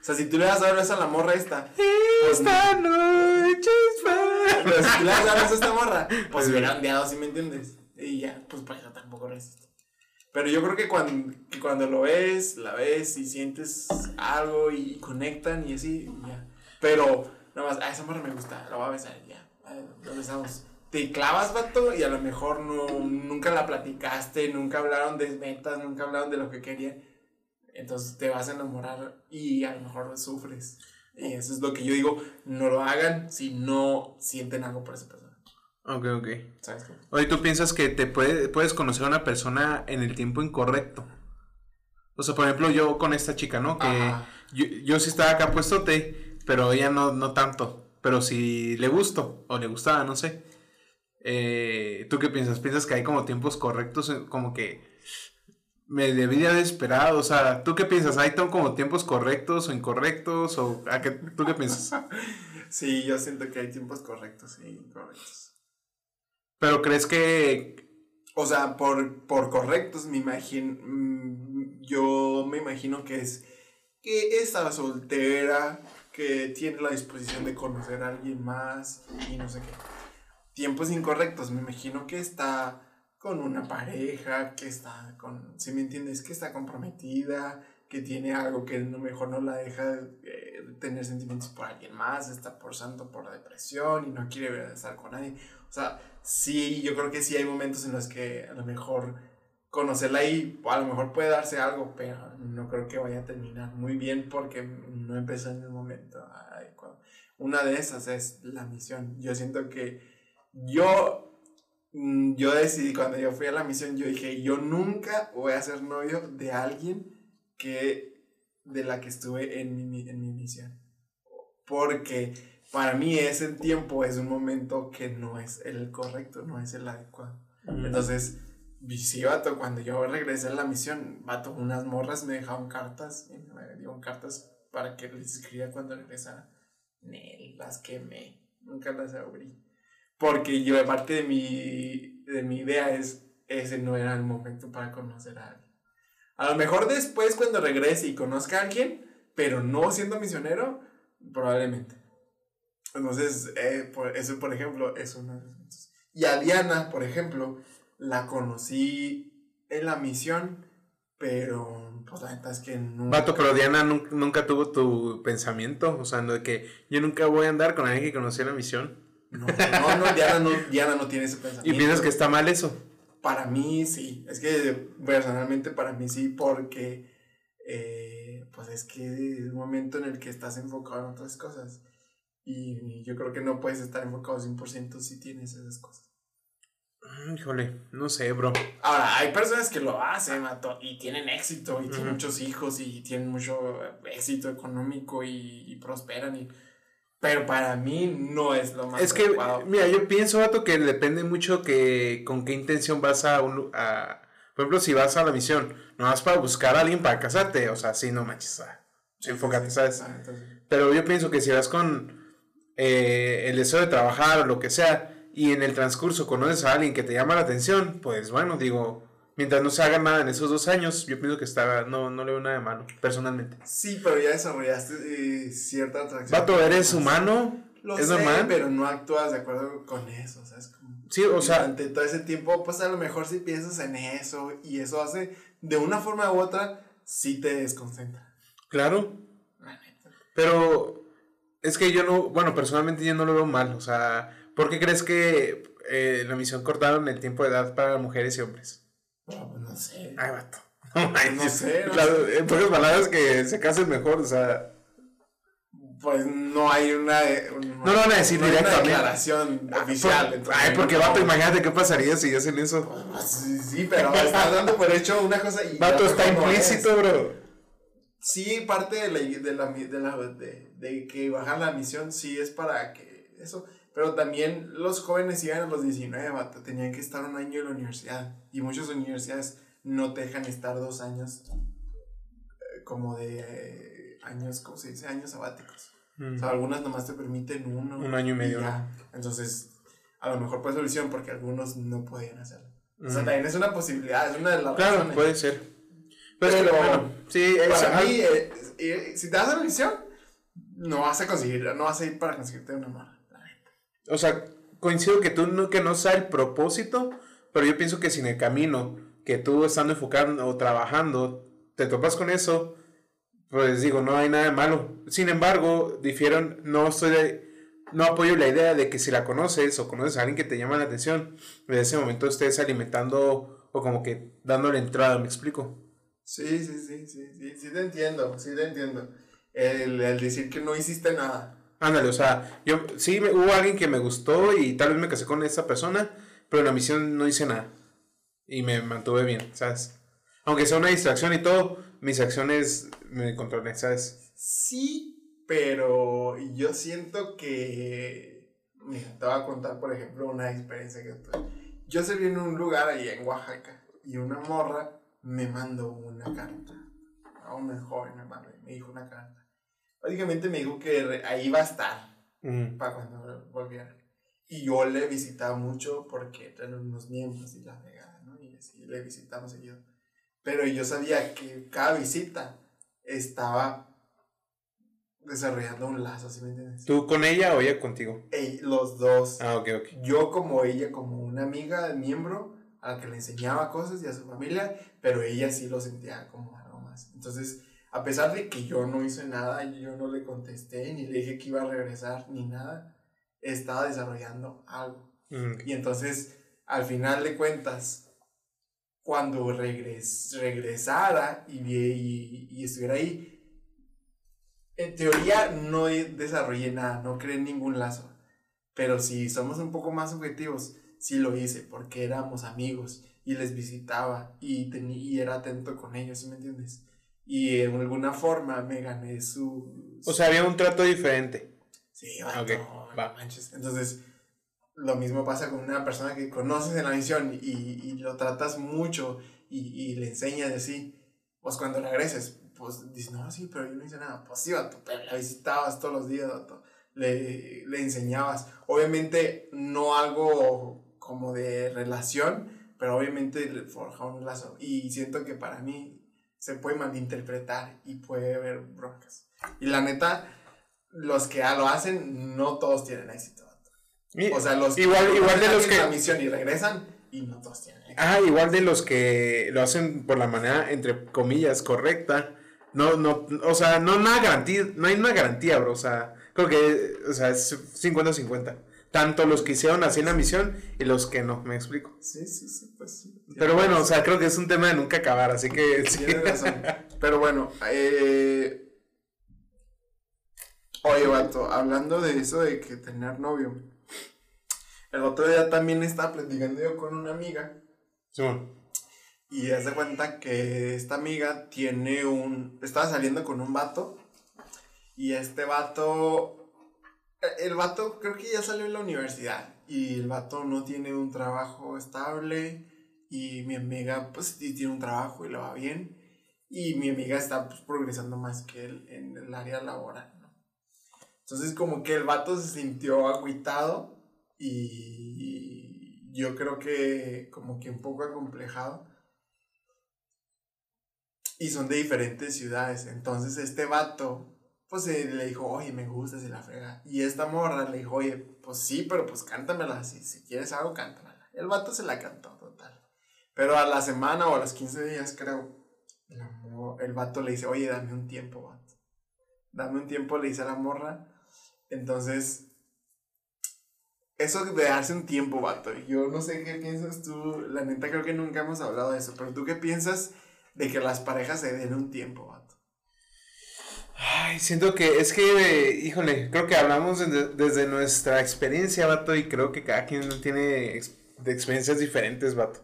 O sea, si tú le das a dar beso a la morra esta, pues, Esta noche es para- pero si tú le das a dar beso a esta morra, pues Sí. hubiera ondeado, ¿sí me entiendes? Y ya, pues por eso tampoco resiste. Pero yo creo que cuando, que cuando lo ves, la ves y sientes algo y conectan y así, ya. Pero, nada más, a esa morra me gusta, la voy a besar, ya. Lo besamos. Te clavas, vato, y a lo mejor no, nunca la platicaste, nunca hablaron de metas, nunca hablaron de lo que querían. Entonces te vas a enamorar y a lo mejor sufres. Y eso es lo que yo digo, no lo hagan si no sienten algo por esa persona. Ok, ok. Oye, ¿tú piensas que te puede- puedes conocer a una persona en el tiempo incorrecto? O sea, por ejemplo, yo con esta chica, ¿no? Que yo, yo sí estaba acá puestote, pero ella no, no tanto. Pero si le gusto, o le gustaba, no sé. Eh, ¿Tú qué piensas? ¿Piensas que hay como tiempos correctos? eh, Como que me debería haber esperado. O sea, ¿tú qué piensas? ¿Hay como tiempos correctos o incorrectos? ¿O a qué, ¿Tú qué piensas? Sí, yo siento que hay tiempos correctos y incorrectos. Pero crees que... O sea, por, por correctos me imagino, mm, yo me imagino que es que está soltera, que tiene la disposición de conocer a alguien más y no sé qué. Tiempos incorrectos, me imagino que está con una pareja, que está con, si me entiendes, que está comprometida, que tiene algo que a lo mejor no la deja eh, tener sentimientos por alguien más, está pasando por depresión y no quiere estar con nadie. O sea, sí, yo creo que sí hay momentos en los que a lo mejor conocerla ahí, a lo mejor puede darse algo, pero no creo que vaya a terminar muy bien porque no empezó en el momento adecuado. Una de esas es la misión. Yo siento que yo, mm, yo decidí cuando yo fui a la misión, yo dije, yo nunca voy a ser novio de alguien que de la que estuve en mi, en mi misión. Porque para mí ese tiempo es un momento que no es el correcto, no es el adecuado. Entonces, y sí, vato, cuando yo regresé a la misión, vato, unas morras me dejaron cartas, y me dieron cartas para que les escribiera cuando regresara. Nel, las quemé, nunca las abrí. Porque yo, parte de mi, de mi idea es, ese no era el momento para conocer a alguien. A lo mejor después, cuando regrese y conozca a alguien, pero no siendo misionero, probablemente. Entonces, eh, por, eso, por ejemplo, es uno de momentos. Y a Diana, por ejemplo, la conocí en la misión, pero pues la neta es que nunca. Vato, pero Diana nun- nunca, tuvo tu pensamiento, o sea, de que yo nunca voy a andar con alguien que conocí la misión. No, no, no, Diana no, Diana no tiene ese pensamiento. ¿Y piensas que está mal eso? Para mí sí, es que personalmente para mí sí, porque eh, pues es que es un momento en el que estás enfocado en otras cosas. Y yo creo que no puedes estar enfocado 100% si tienes esas cosas. Mm, Híjole, no sé, bro. Ahora, hay personas que lo hacen, mato, y tienen éxito, y tienen Ujú. muchos hijos, y tienen mucho éxito económico, y, y prosperan, y... Pero para mí no es lo más Es que, adecuado. mira, yo pienso, vato, que depende mucho que con qué intención vas a un a- Por ejemplo, si vas a la misión, no vas para buscar a alguien para casarte, o sea, sí, no manches, sí, enfócate, ¿sabes? Ah, entonces, Pero yo pienso que si vas con eh, el deseo de trabajar o lo que sea, y en el transcurso conoces a alguien que te llama la atención, pues bueno, digo, mientras no se haga nada en esos dos años, yo pienso que está, no, no le veo nada de malo, personalmente. Sí, pero ya desarrollaste eh, cierta atracción. Vato, eres humano, Lo es sé, normal. Pero no actúas de acuerdo con eso, o sea, es como. Sí, o sea. Durante todo ese tiempo, pues a lo mejor si piensas en eso y eso hace, de una forma u otra, sí te desconcentra. Claro. Pero es que yo no, bueno, personalmente yo no lo veo mal, o sea, ¿por qué crees que eh, la misión cortaron el tiempo de edad para mujeres y hombres? No, no sé. Ay, vato. No, sé. No en pocas palabras que se casen mejor, o sea. Pues no hay una. no lo van a decir no directamente. Una declaración ah, oficial. ay, porque vato, imagínate qué pasaría si hacen eso. Pues, sí, sí, pero está dando por hecho una cosa y. Vato, está implícito, bro. Sí, parte de la, de la, de la de, de que bajar la misión sí es para que eso pero también los jóvenes iban a los 19, vato, tenían que estar un año en la universidad. Y muchas universidades no te dejan estar dos años eh, como de eh, años, ¿cómo se dice? Años sabáticos. O sea, algunas nomás te permiten uno. Un año y medio. Entonces, a lo mejor puede solución porque algunos no podían hacerlo. O sea, también es una posibilidad, es una de las Claro, puede ser. Pero, bueno, sí, para mí, eh, si te das la misión, no vas a conseguir, no vas a ir para conseguirte una mala. O sea, coincido que tú no, que no sea el propósito, pero yo pienso que sin el camino que tú estando enfocado o trabajando, te topas con eso, pues digo, no hay nada de malo. Sin embargo, difieron, no estoy de, no apoyo la idea de que si la conoces o conoces a alguien que te llama la atención, en ese momento estés alimentando o como que dándole entrada, ¿me explico? Sí, sí, sí, sí, sí, sí te entiendo, sí te entiendo. El, el decir que no hiciste nada. Ándale, o sea, yo sí hubo alguien que me gustó y tal vez me casé con esa persona, pero en la misión no hice nada. Y me mantuve bien, ¿sabes? Aunque sea una distracción y todo, mis acciones me controlan, ¿sabes? Sí, pero yo siento que. Mira, te voy a contar, por ejemplo, una experiencia que tuve. Yo serví en un lugar ahí en Oaxaca y una morra me mandó una carta. A una joven me mandó, me dijo una carta básicamente me dijo que ahí va a estar para cuando volviera. Y yo le visitaba mucho porque eran unos miembros y la vegana, ¿no? Y así le visitamos seguido. Pero yo sabía que cada visita estaba desarrollando un lazo, ¿sí me entiendes? ¿Tú con ella o ella contigo? los dos. Ah, ok, ok. Yo como ella, como una amiga, miembro, a la que le enseñaba cosas y a su familia, pero ella sí lo sentía como algo más. Entonces, a pesar de que yo no hice nada, yo no le contesté, ni le dije que iba a regresar, ni nada, estaba desarrollando algo. Mm. Y entonces, al final de cuentas, cuando regres, regresara y, y, y estuviera ahí, en teoría no desarrollé nada, no creé ningún lazo. Pero si somos un poco más objetivos, sí lo hice porque éramos amigos y les visitaba y, y era atento con ellos, ¿sí me entiendes? Y en alguna forma me gané su... O sea, había un trato diferente. Sí, va. manches. Entonces, lo mismo pasa con una persona que conoces en la misión y, y lo tratas mucho y, y, le enseñas así. Pues cuando regreses, pues dices, no, sí, pero yo no hice nada. Pues sí, vato, pero la visitabas todos los días, vato. Le, le enseñabas. Obviamente, no algo como de relación, pero obviamente forjaba un lazo. Y siento que para mí se puede malinterpretar y puede haber broncas. Y la neta, los que lo hacen, no todos tienen éxito. o sea, los igual, que igual de los que la misión y regresan y no todos tienen éxito. Ah, igual de los que lo hacen por la manera entre comillas correcta. No, no, o sea, no una garantía, no hay una garantía, bro, o sea, creo que, o sea, es 50-50. Tanto los que hicieron así en la misión y los que no, ¿me explico? Sí, sí, sí, pues sí. Pero bueno, o sea, creo que es un tema de nunca acabar, así que... Sí. razón. Pero bueno, eh... Oye, vato, hablando de eso de que tener novio. El otro día también estaba platicando yo con una amiga. Sí. Y hace cuenta que esta amiga tiene un... Estaba saliendo con un vato. Y este vato el vato creo que ya salió en la universidad y el vato no tiene un trabajo estable y mi amiga pues tiene un trabajo y le va bien. Y mi amiga está pues, progresando más que él en el área laboral. Entonces como que el vato se sintió agüitado y yo creo que como que un poco acomplejado. Y son de diferentes ciudades, entonces este vato pues eh, le dijo, oye, me gusta si la frega. Y esta morra le dijo, oye, pues sí, pero pues cántamela, si, si quieres algo, cántamela. El vato se la cantó, total. Pero a la semana o a los 15 días, creo, el, el vato le dice, oye, dame un tiempo, vato. Dame un tiempo, le dice a la morra. Entonces, eso de darse un tiempo, vato. Yo no sé qué piensas tú. La neta creo que nunca hemos hablado de eso. Pero tú qué piensas de que las parejas se den un tiempo, vato. Ay, siento que es que, híjole, creo que hablamos desde nuestra experiencia, vato, y creo que cada quien tiene experiencias diferentes, vato.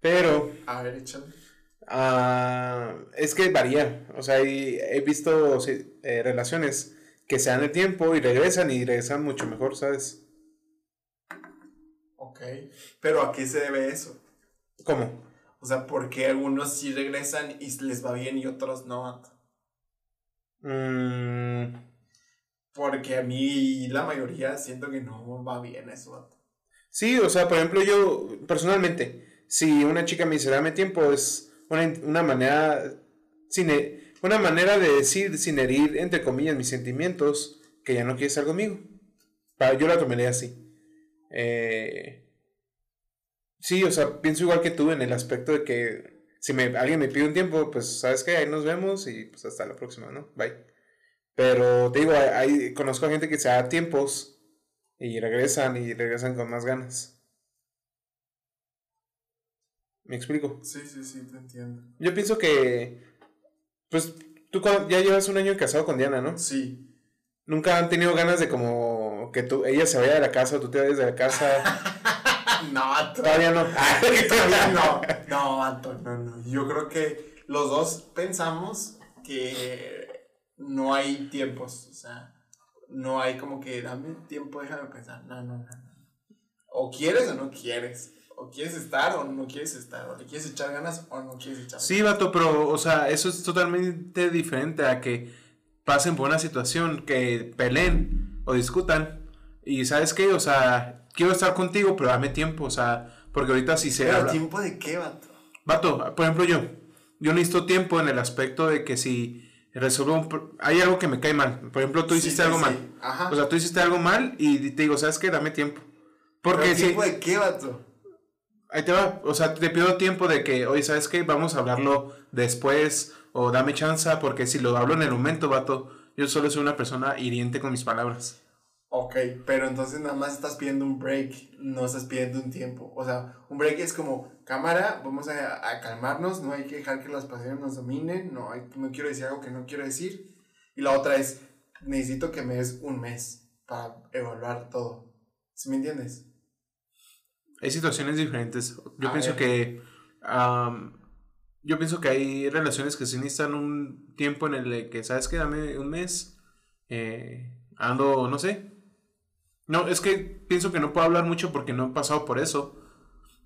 Pero... A ver, échale. Ah, es que varía, o sea, he visto eh, relaciones que se dan el tiempo y regresan y regresan mucho mejor, ¿sabes? Ok, pero ¿a qué se debe eso? ¿Cómo? O sea, ¿por qué algunos sí regresan y les va bien y otros no? Mm. Porque a mí la mayoría siento que no va bien eso. Sí, o sea, por ejemplo, yo personalmente, si una chica me dice dame tiempo, es una, una manera, una manera de decir sin herir, entre comillas, mis sentimientos, que ya no quiere estar conmigo. Yo la tomaré así. Eh, sí, o sea, pienso igual que tú en el aspecto de que si me, alguien me pide un tiempo, pues sabes que ahí nos vemos y pues hasta la próxima, ¿no? Bye. Pero te digo, hay, conozco a gente que se da tiempos y regresan y regresan con más ganas. ¿Me explico? Sí, sí, sí, te entiendo. Yo pienso que, pues, tú ya llevas un año casado con Diana, ¿no? Sí. Nunca han tenido ganas de como que tú, ella se vaya de la casa o tú te vayas de la casa. no, todavía no. todavía no. No, Anton, no, no. Yo creo que los dos pensamos que no hay tiempos. O sea, no hay como que dame tiempo, déjame pensar. No, no, no. O quieres o no quieres. O quieres estar o no quieres estar. O le quieres echar ganas o no quieres echar ganas. Sí, vato, pero, o sea, eso es totalmente diferente a que pasen por una situación, que peleen o discutan. Y sabes qué, o sea, quiero estar contigo, pero dame tiempo, o sea, porque ahorita sí se ¿Pero tiempo de qué, vato? Vato, por ejemplo yo, yo necesito tiempo en el aspecto de que si resuelvo un... Hay algo que me cae mal, por ejemplo tú hiciste algo mal. O sea, tú hiciste algo mal y te digo, ¿sabes qué? Dame tiempo. Porque ¿Pero tiempo de qué, vato? Ahí te va, o sea, te pido tiempo de que, oye, ¿sabes qué? Vamos a hablarlo después o dame chance, porque si lo hablo en el momento, vato, yo solo soy una persona hiriente con mis palabras. Ok, pero entonces nada más estás pidiendo un break, no estás pidiendo un tiempo. O sea, un break es como, cámara, vamos a, a calmarnos, no hay que dejar que las pasiones nos dominen, no, hay, no quiero decir algo que no quiero decir. Y la otra es, necesito que me des un mes para evaluar todo. ¿Sí me entiendes? Hay situaciones diferentes. Yo pienso que yo pienso que hay relaciones que se necesitan un tiempo en el que, ¿sabes qué? Dame un mes. Eh, ando, no sé. No, es que pienso que no puedo hablar mucho porque no he pasado por eso.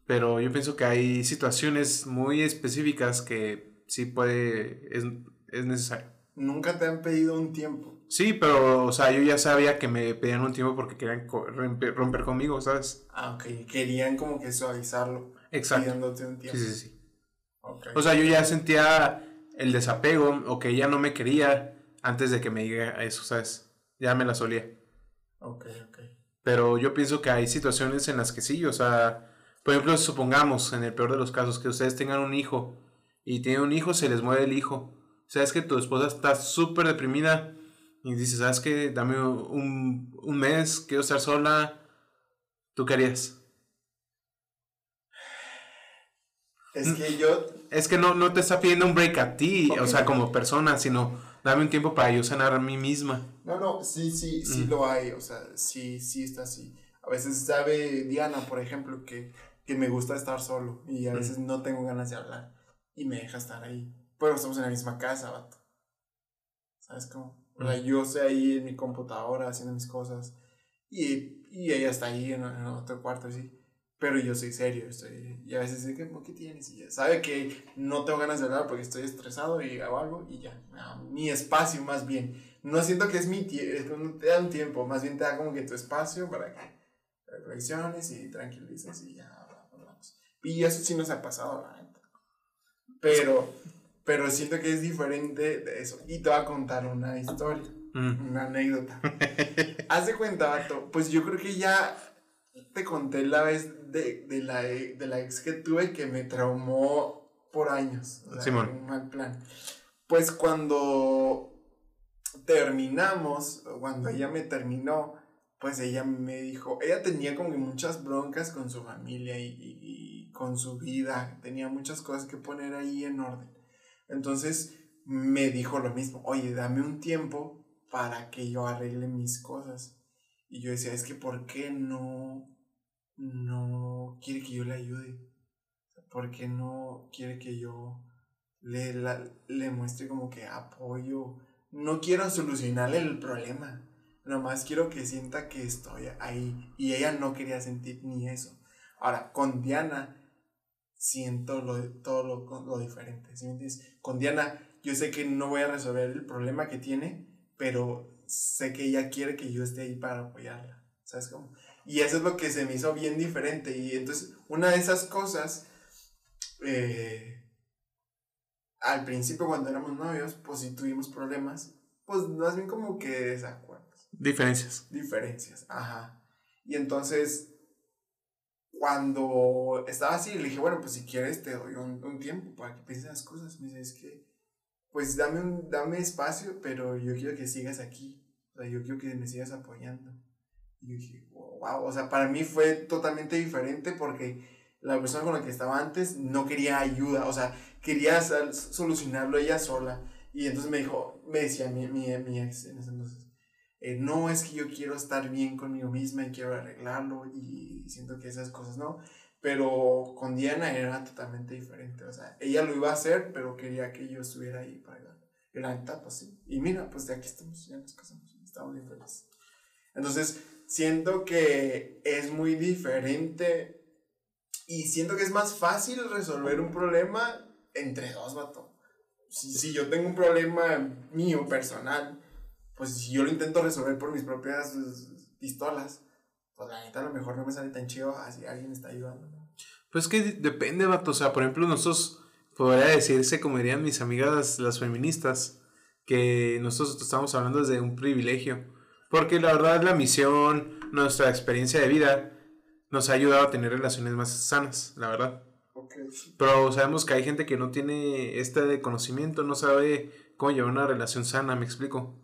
Pero yo pienso que hay situaciones muy específicas que sí puede, es, es necesario. Nunca te han pedido un tiempo. Sí, pero, o sea, yo ya sabía que me pedían un tiempo porque querían romper, romper conmigo, ¿sabes? Ah, ok. Querían como que suavizarlo. Exacto. Pidiéndote un tiempo. Sí, sí, sí. O sea, yo ya sentía el desapego o que ella no me quería antes de que me diga eso, ¿sabes? Ya me la solía. Ok. Pero yo pienso que hay situaciones en las que sí, o sea, por ejemplo, supongamos, en el peor de los casos, que ustedes tengan un hijo y tienen un hijo, se les muere el hijo. Sabes que tu esposa está súper deprimida y dices, ¿sabes qué? Dame un, un mes, quiero estar sola. ¿Tú qué harías? Es que yo... Es que no, no te está pidiendo un break a ti, o sea, como persona, sino dame un tiempo para yo sanar a mí misma. No, no, sí, sí, sí lo hay, o sea, sí, sí está así. A veces sabe Diana, por ejemplo, que, que me gusta estar solo y a veces no tengo ganas de hablar y me deja estar ahí. Pero estamos en la misma casa, vato. ¿Sabes cómo? O sea, yo estoy ahí en mi computadora haciendo mis cosas y, y ella está ahí en, en otro cuarto así pero yo soy serio, estoy, y a veces dice, ¿qué, ¿qué tienes? Y ya sabe que no tengo ganas de hablar porque estoy estresado y hago algo y ya, mi espacio más bien. No siento que es mi tiempo, no te da un tiempo, más bien te da como que tu espacio para que reflexiones y tranquilices y ya hablamos. Y eso sí nos ha pasado, la neta. Pero, pero siento que es diferente de eso. Y te voy a contar una historia. Mm. Una anécdota. Haz de cuenta, vato. Pues yo creo que ya te conté la vez de, de, la, de la ex que tuve que me traumó por años. O sea, Un mal plan. Pues cuando terminamos, cuando ella me terminó, pues ella me dijo, ella tenía como que muchas broncas con su familia y, y, con su vida, tenía muchas cosas que poner ahí en orden. Entonces me dijo lo mismo, oye, dame un tiempo para que yo arregle mis cosas. Y yo decía, es que ¿por qué no, no quiere que yo le ayude? ¿Por qué no quiere que yo le, le muestre como que apoyo? No quiero solucionarle el problema, nomás quiero que sienta que estoy ahí. Y ella no quería sentir ni eso. Ahora, con Diana siento lo, todo lo, lo diferente. ¿sí me? Con Diana yo sé que no voy a resolver el problema que tiene, pero sé que ella quiere que yo esté ahí para apoyarla. ¿Sabes cómo? Y eso es lo que se me hizo bien diferente. Y entonces, una de esas cosas, eh, al principio cuando éramos novios, pues sí tuvimos problemas, pues más bien como que desacuerdos. Diferencias. Diferencias, ajá. Y entonces, cuando estaba así, le dije, bueno, pues si quieres te doy un, un tiempo para que pienses las cosas. Me dice, es que pues dame, un, dame espacio, pero yo quiero que sigas aquí. Sea, yo quiero que me sigas apoyando. Y yo dije, wow, o sea, para mí fue totalmente diferente porque la persona con la que estaba antes no quería ayuda, o sea, quería solucionarlo ella sola. Y entonces me dijo, me decía mi, mi, mi ex en ese entonces, eh, no es que yo quiero estar bien conmigo misma y quiero arreglarlo y siento que esas cosas no. Pero con Diana era totalmente diferente. O sea, ella lo iba a hacer, pero quería que yo estuviera ahí para la neta, pues sí. Y mira, pues de aquí estamos, ya nos casamos. Estamos bien felices. Entonces, siento que es muy diferente. Y siento que es más fácil resolver un problema entre dos, vato. Si, si yo tengo un problema mío, personal, pues si yo lo intento resolver por mis propias pues, pistolas, pues la neta a lo mejor no me sale tan chido así alguien está ayudando. Pues que depende, vato. O sea, por ejemplo, nosotros, podría decirse, como dirían mis amigas las feministas, que nosotros estamos hablando desde un privilegio. Porque la verdad, la misión, nuestra experiencia de vida, nos ha ayudado a tener relaciones más sanas, la verdad. Pero sabemos que hay gente que no tiene este conocimiento, no sabe cómo llevar una relación sana, me explico.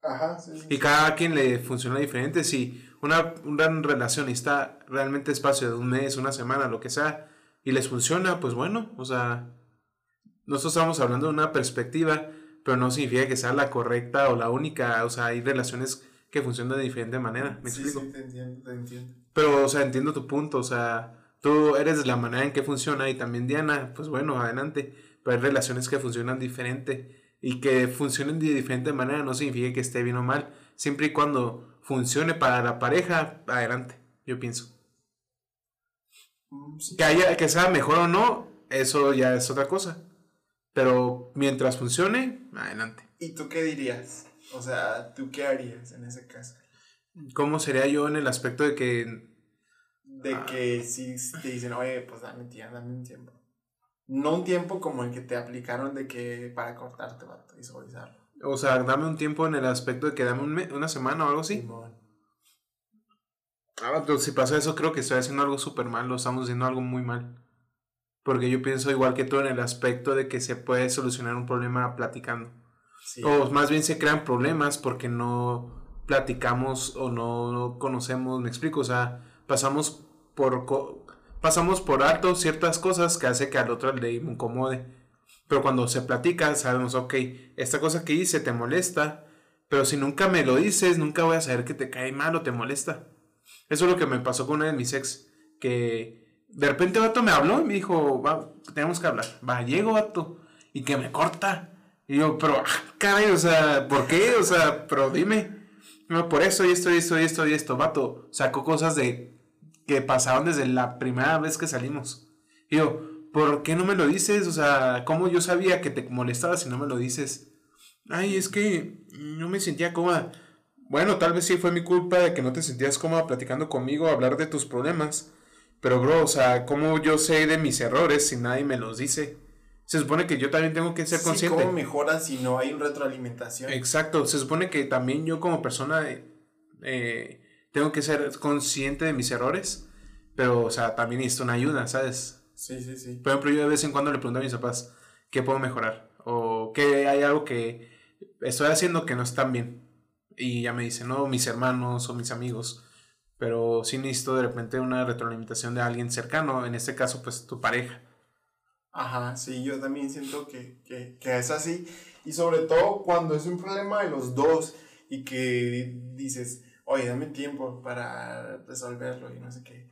Ajá, sí, Y cada quien le funciona diferente. Si una, una relación está realmente espacio de un mes, una semana, lo que sea, y les funciona, pues bueno, o sea, nosotros estamos hablando de una perspectiva, pero no significa que sea la correcta o la única, o sea, hay relaciones que funcionan de diferente manera, ¿me explico? Sí, te entiendo, te entiendo. Pero, o sea, entiendo tu punto, o sea, tú eres la manera en que funciona y también Diana, pues bueno, adelante, pero hay relaciones que funcionan diferente y que funcionen de diferente manera no significa que esté bien o mal, siempre y cuando funcione para la pareja, adelante, yo pienso. Mm, que, haya, que sea mejor o no, eso ya es otra cosa. Pero mientras funcione, adelante. ¿Y tú qué dirías? O sea, ¿tú qué harías en ese caso? ¿Cómo sería yo en el aspecto de que... De ah. que si te dicen, oye, pues dame, tía, dame un tiempo. No un tiempo como el que te aplicaron de que para cortarte, vato, y suavizarlo. O sea, dame un tiempo en el aspecto de que dame una semana o algo así. Ah, pero si pasa eso, creo que estoy haciendo algo súper mal, lo estamos haciendo algo muy mal. Porque yo pienso igual que tú en el aspecto de que se puede solucionar un problema platicando. O más bien se crean problemas porque no platicamos o no conocemos, me explico, o sea, pasamos por pasamos por alto ciertas cosas que hace que al otro le incomode. Pero cuando se platica, sabemos, ok, esta cosa que hice te molesta, pero si nunca me lo dices, nunca voy a saber que te cae mal o te molesta. Eso es lo que me pasó con una de mis ex, que de repente vato me habló y me dijo, va, tenemos que hablar. Va, llego vato, y que me corta. Y yo, pero, ah, caray, o sea, ¿por qué? O sea, pero dime. No, por eso y esto y esto y esto y esto, vato. Sacó cosas de que pasaron desde la primera vez que salimos. Y yo, ¿por qué no me lo dices? O sea, ¿cómo yo sabía que te molestaba si no me lo dices? Ay, es que no me sentía cómoda. Bueno, tal vez sí fue mi culpa de que no te sentías cómoda platicando conmigo, hablar de tus problemas. Pero, bro, o sea, ¿cómo yo sé de mis errores si nadie me los dice? se supone que yo también tengo que ser consciente. ¿Cómo mejoras si no hay retroalimentación? Exacto, se supone que también yo como persona eh, tengo que ser consciente de mis errores, pero, o sea, también necesito una ayuda, ¿sabes? Sí, sí, sí. Por ejemplo, yo de vez en cuando le pregunto a mis papás, ¿qué puedo mejorar? O que hay algo que estoy haciendo que no está bien. Y ya me dicen, no, mis hermanos o mis amigos. Pero sí necesito de repente una retroalimentación de alguien cercano, en este caso, pues tu pareja. Ajá, sí, yo también siento que, que, que, es así. Y sobre todo cuando es un problema de los dos y que dices, oye, dame tiempo para resolverlo y no sé qué.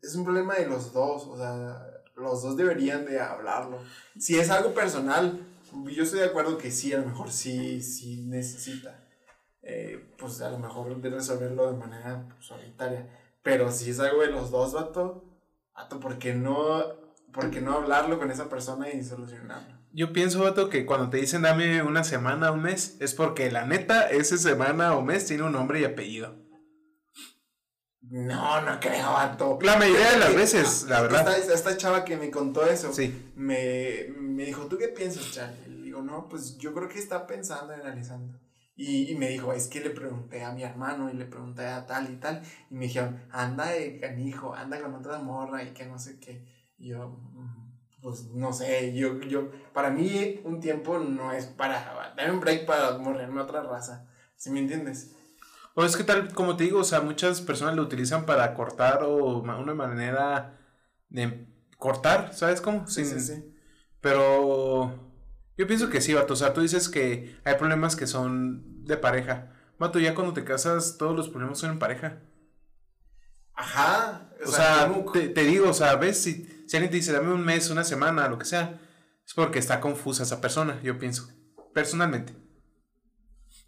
Es un problema de los dos, o sea, los dos deberían de hablarlo. Si es algo personal, yo estoy de acuerdo que sí, a lo mejor sí, sí necesita. Eh, pues a lo mejor de resolverlo de manera solitaria. Pero si es algo de los dos, vato, vato, ¿por qué no ¿por qué no hablarlo con esa persona y solucionarlo? Yo pienso, Vato, que cuando te dicen dame una semana, un mes, es porque la neta, esa semana o mes tiene un nombre y apellido. No, no creo, Vato. La mayoría de las veces, la verdad. Esta, esta, chava que me contó eso, sí. me, me dijo, ¿tú qué piensas, Charlie? Le digo, no, pues yo creo que está pensando y analizando. Y, y, me dijo, es que le pregunté a mi hermano y le pregunté a tal y tal. Y me dijeron, anda de canijo, anda con otra morra y que no sé qué yo, mm, pues no sé, yo, yo, para mí un tiempo no es para, darme un break para morrerme a otra raza, ¿sí me entiendes? O es que tal, como te digo, o sea, muchas personas lo utilizan para cortar o una manera de cortar, ¿sabes cómo? Sí, sí, sí. Pero yo pienso que sí, vato, o sea, tú dices que hay problemas que son de pareja. Vato, ya cuando te casas, todos los problemas son en pareja. Ajá. O, sea, te, te, digo, o sea, ves si si alguien te dice, dame un mes, una semana, lo que sea, es porque está confusa esa persona, yo pienso, personalmente.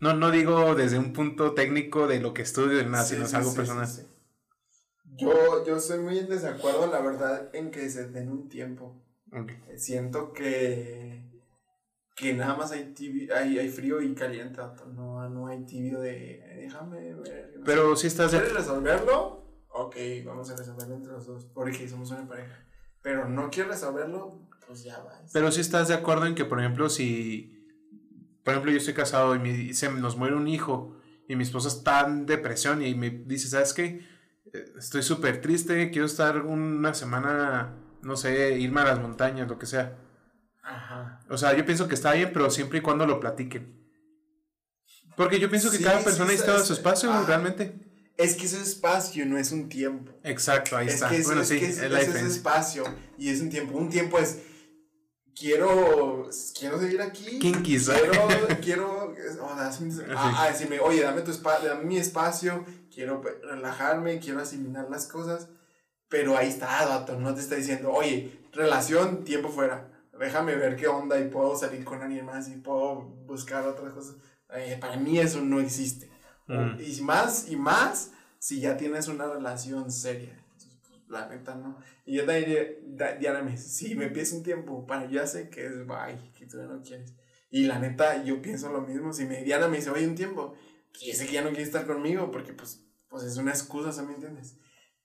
No, no digo desde un punto técnico de lo que estudio, nada, sino es algo personal. Yo, yo soy muy en desacuerdo, la verdad, en que se den un tiempo. Siento que, que nada más hay, tibio, hay, hay frío y caliente, no, no hay tibio de déjame ver. Pero si estás... ¿Quieres resolverlo? Ok, vamos a resolverlo entre los dos, porque somos una pareja pero no quiero resolverlo, pues ya va. Pero si estás de acuerdo en que, por ejemplo, si, por ejemplo, yo estoy casado y se nos muere un hijo y mi esposa está en depresión y me dice, ¿sabes qué? Eh, estoy súper triste, quiero estar una semana, no sé, irme a las montañas, lo que sea. Ajá. O sea, yo pienso que está bien, pero siempre y cuando lo platiquen. Porque yo pienso que cada persona necesita su espacio, realmente. Es que es espacio, no es un tiempo. Exacto, ahí está. bueno, sí, es, la es espacio y es un tiempo. Un tiempo es quiero quiero seguir aquí. Kinkies, quiero quiero a, decirme, "Oye, dame tu espacio, dame mi espacio, quiero relajarme, quiero asimilar las cosas." Pero ahí está, dato, no te está diciendo, "Oye, relación, tiempo fuera." Déjame ver qué onda y puedo salir con alguien más y puedo buscar otras cosas. Eh, para mí eso no existe. Y más, y más, si ya tienes una relación seria. Entonces, pues, la neta, ¿no? Y yo diría, Diana me dice, si me pides un tiempo, para ya sé que es bye, que tú no quieres. Y la neta, yo pienso lo mismo. Si me, Diana me dice, oye, un tiempo, y sé que ya no quiere estar conmigo, porque pues, pues es una excusa, ¿se me entiendes?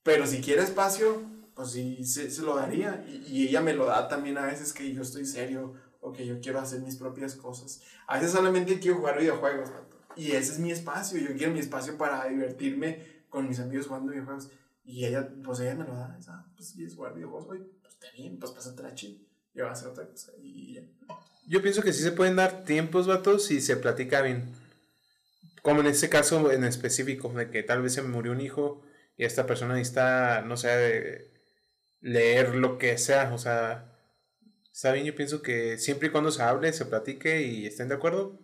Pero si quiere espacio, pues sí, se, lo daría. Y, ella me lo da también a veces que yo estoy serio o que yo quiero hacer mis propias cosas. A veces solamente quiero jugar videojuegos, y ese es mi espacio. Yo quiero mi espacio para divertirme con mis amigos jugando videojuegos. Y ella, pues ella me lo da. Ah, pues si es jugar videojuegos, güey, pues está bien, pues pásate chido. Yo voy a hacer otra cosa. Y ya. Yo pienso que sí se pueden dar tiempos, vatos, si se platica bien. Como en este caso en específico, de que tal vez se me murió un hijo y esta persona necesita, no sé, leer lo que sea. O sea, está bien, yo pienso que siempre y cuando se hable, se platique y estén de acuerdo,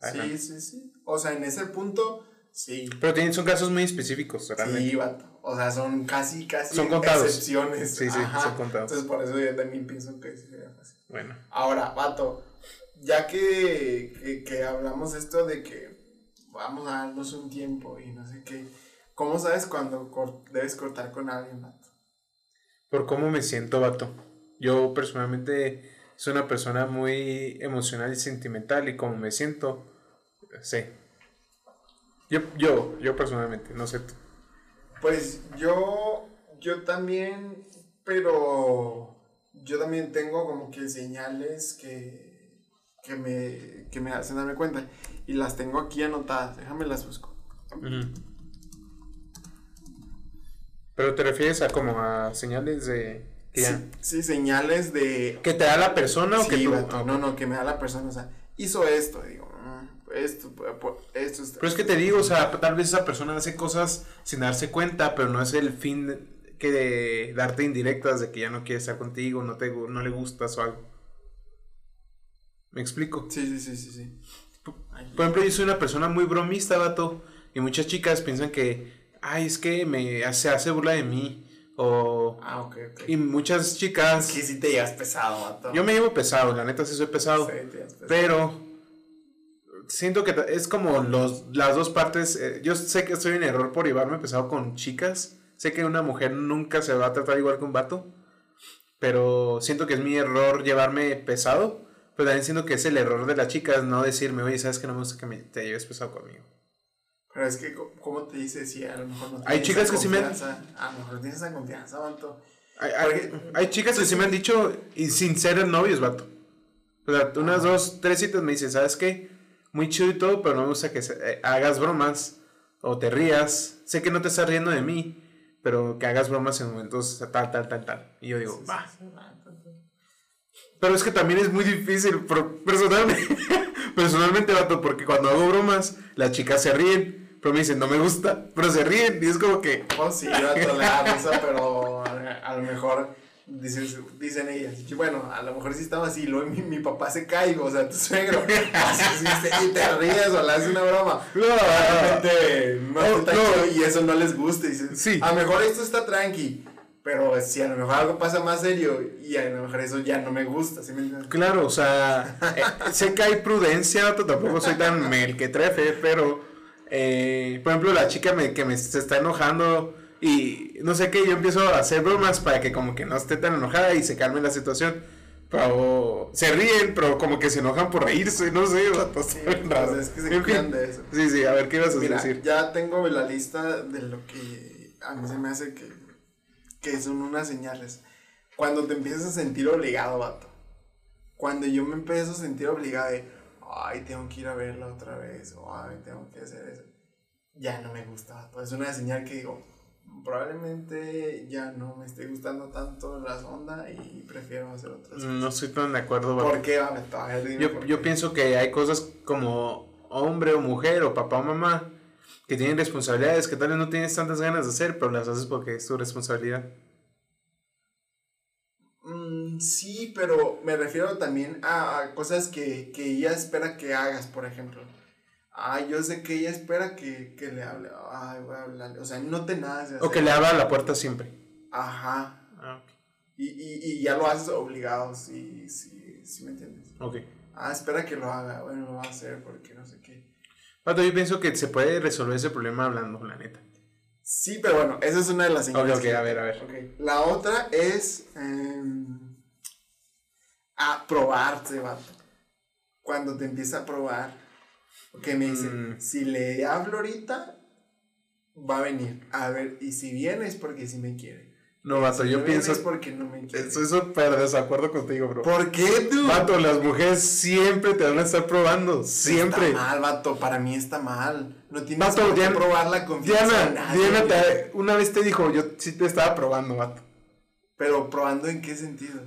Sí, sí, sí. O sea, en ese punto, sí. Pero tienen, son casos muy específicos, realmente. Sí, vato. O sea, son casi, casi son contados. excepciones. Sí, sí, son contados. Entonces, por eso yo también pienso que sí sería fácil. Bueno. Ahora, vato, ya que, que, que hablamos esto de que vamos a darnos un tiempo y no sé qué, ¿cómo sabes cuando debes cortar con alguien, vato? Por cómo me siento, vato. Yo personalmente soy una persona muy emocional y sentimental y como me siento, sé. Yo, yo, yo personalmente, no sé tú. Pues yo, yo también, pero yo también tengo como que señales que, que, me, que me hacen darme cuenta. Y las tengo aquí anotadas. Déjame las busco. Pero te refieres a como a señales de... sí, señales de... ¿Que te da la persona o que tú...? No, no, que me da la persona. O sea, hizo esto. digo, mm, esto, esto, esto. Pero es que te digo, o sea, tal vez esa persona hace cosas sin darse cuenta, pero no es el fin que de darte indirectas de que ya no quiere estar contigo, no, te, no le gustas o algo. ¿Me explico? Sí, sí, sí, sí, sí. Por ejemplo, yo soy una persona muy bromista, vato, y muchas chicas piensan que, ay, es que me se hace burla de mí. O. Ah, ok, ok. Y muchas chicas. Que sí te llevas pesado, vato. Yo me llevo pesado, la neta sí soy pesado. Sí, te pesado. Pero. Siento que es como los, las dos partes. Eh, yo sé que estoy en error por llevarme pesado con chicas. Sé que una mujer nunca se va a tratar igual que un vato. Pero siento que es mi error llevarme pesado. Pero también siento que es el error de las chicas no decirme, oye, sabes que no me gusta que me, te lleves pesado conmigo. Pero es que, ¿cómo te dice si a lo mejor no Hay chicas que sí me han... A lo mejor tienes esa confianza, vato. Hay, hay, chicas que sí me han dicho, y sin ser novios, vato. O sea, unas dos, tres citas me dicen, ¿sabes qué? Muy chido y todo, pero no me gusta que eh, hagas bromas o te rías. Sé que no te estás riendo de mí, pero que hagas bromas en momentos tal, tal, tal, tal. Y yo digo, va. Pero es que también es muy difícil, personalmente, personalmente, vato, porque cuando hago bromas, las chicas se ríen, pero me dicen, no me gusta, pero se ríen, y es como que... Oh, sí, vato, le da risa, pero a lo mejor dicen, dicen ellas, bueno, a lo mejor sí estaba así, luego mi, mi papá se cae, o sea, tu suegro, así, y te ríes o le haces una broma. No, no, no, y eso no les gusta, y sí. a lo mejor esto está tranqui, pero si a lo mejor algo pasa más serio y a lo mejor eso ya no me gusta, ¿sí me entiendes? Claro, o sea, eh, sé que hay prudencia, tampoco soy tan mel que trefe, pero, eh, por ejemplo, la chica me, que me se está enojando y no sé qué, yo empiezo a hacer bromas para que como que no esté tan enojada y se calme la situación. Pero se ríen, pero como que se enojan por reírse, no sé, sí, pues es que se quedan de eso. Sí, sí, a ver, ¿qué ibas a decir? Ya tengo la lista de lo que a mí se me hace que que son unas señales. Cuando te empiezas a sentir obligado, vato. Cuando yo me empiezo a sentir obligado de, ay, tengo que ir a verla otra vez, o ay, tengo que hacer eso. Ya no me gusta, vato. Es una señal que digo, probablemente ya no me esté gustando tanto la sonda y prefiero hacer otras cosas. No estoy tan de acuerdo. ¿Por qué? yo, yo pienso que hay cosas como hombre o mujer o papá o mamá que tienen responsabilidades que tal vez no tienes tantas ganas de hacer, pero las haces porque es tu responsabilidad. Mm, sí, pero me refiero también a, cosas que, ella espera que hagas, por ejemplo. Ah, yo sé que ella espera que, le hable. Ay, voy a hablarle. O sea, no te nada. O que le abra la puerta siempre. Ajá. Ah, y, y, ya lo haces obligado, sí, sí, sí me entiendes. Ok. Ah, espera que lo haga. Bueno, lo va a hacer porque no sé qué yo pienso que se puede resolver ese problema hablando, la neta. Sí, pero bueno, esa es una de las señales. Ok, a ver, a ver. La otra es em, a probarte, vato. Cuando te empieza a probar, que me dice, mm. si le hablo ahorita, va a venir. A ver, y si viene es porque sí me quiere. No, vato, yo pienso. Es porque no me Estoy súper desacuerdo contigo, bro. ¿Por qué tú? Vato, las mujeres siempre te van a estar probando. Siempre. Está mal, vato. Para mí está mal. No tienes vato, que probar la confianza. Diana, Diana una vez te dijo, yo sí te estaba probando, vato. Pero probando en qué sentido?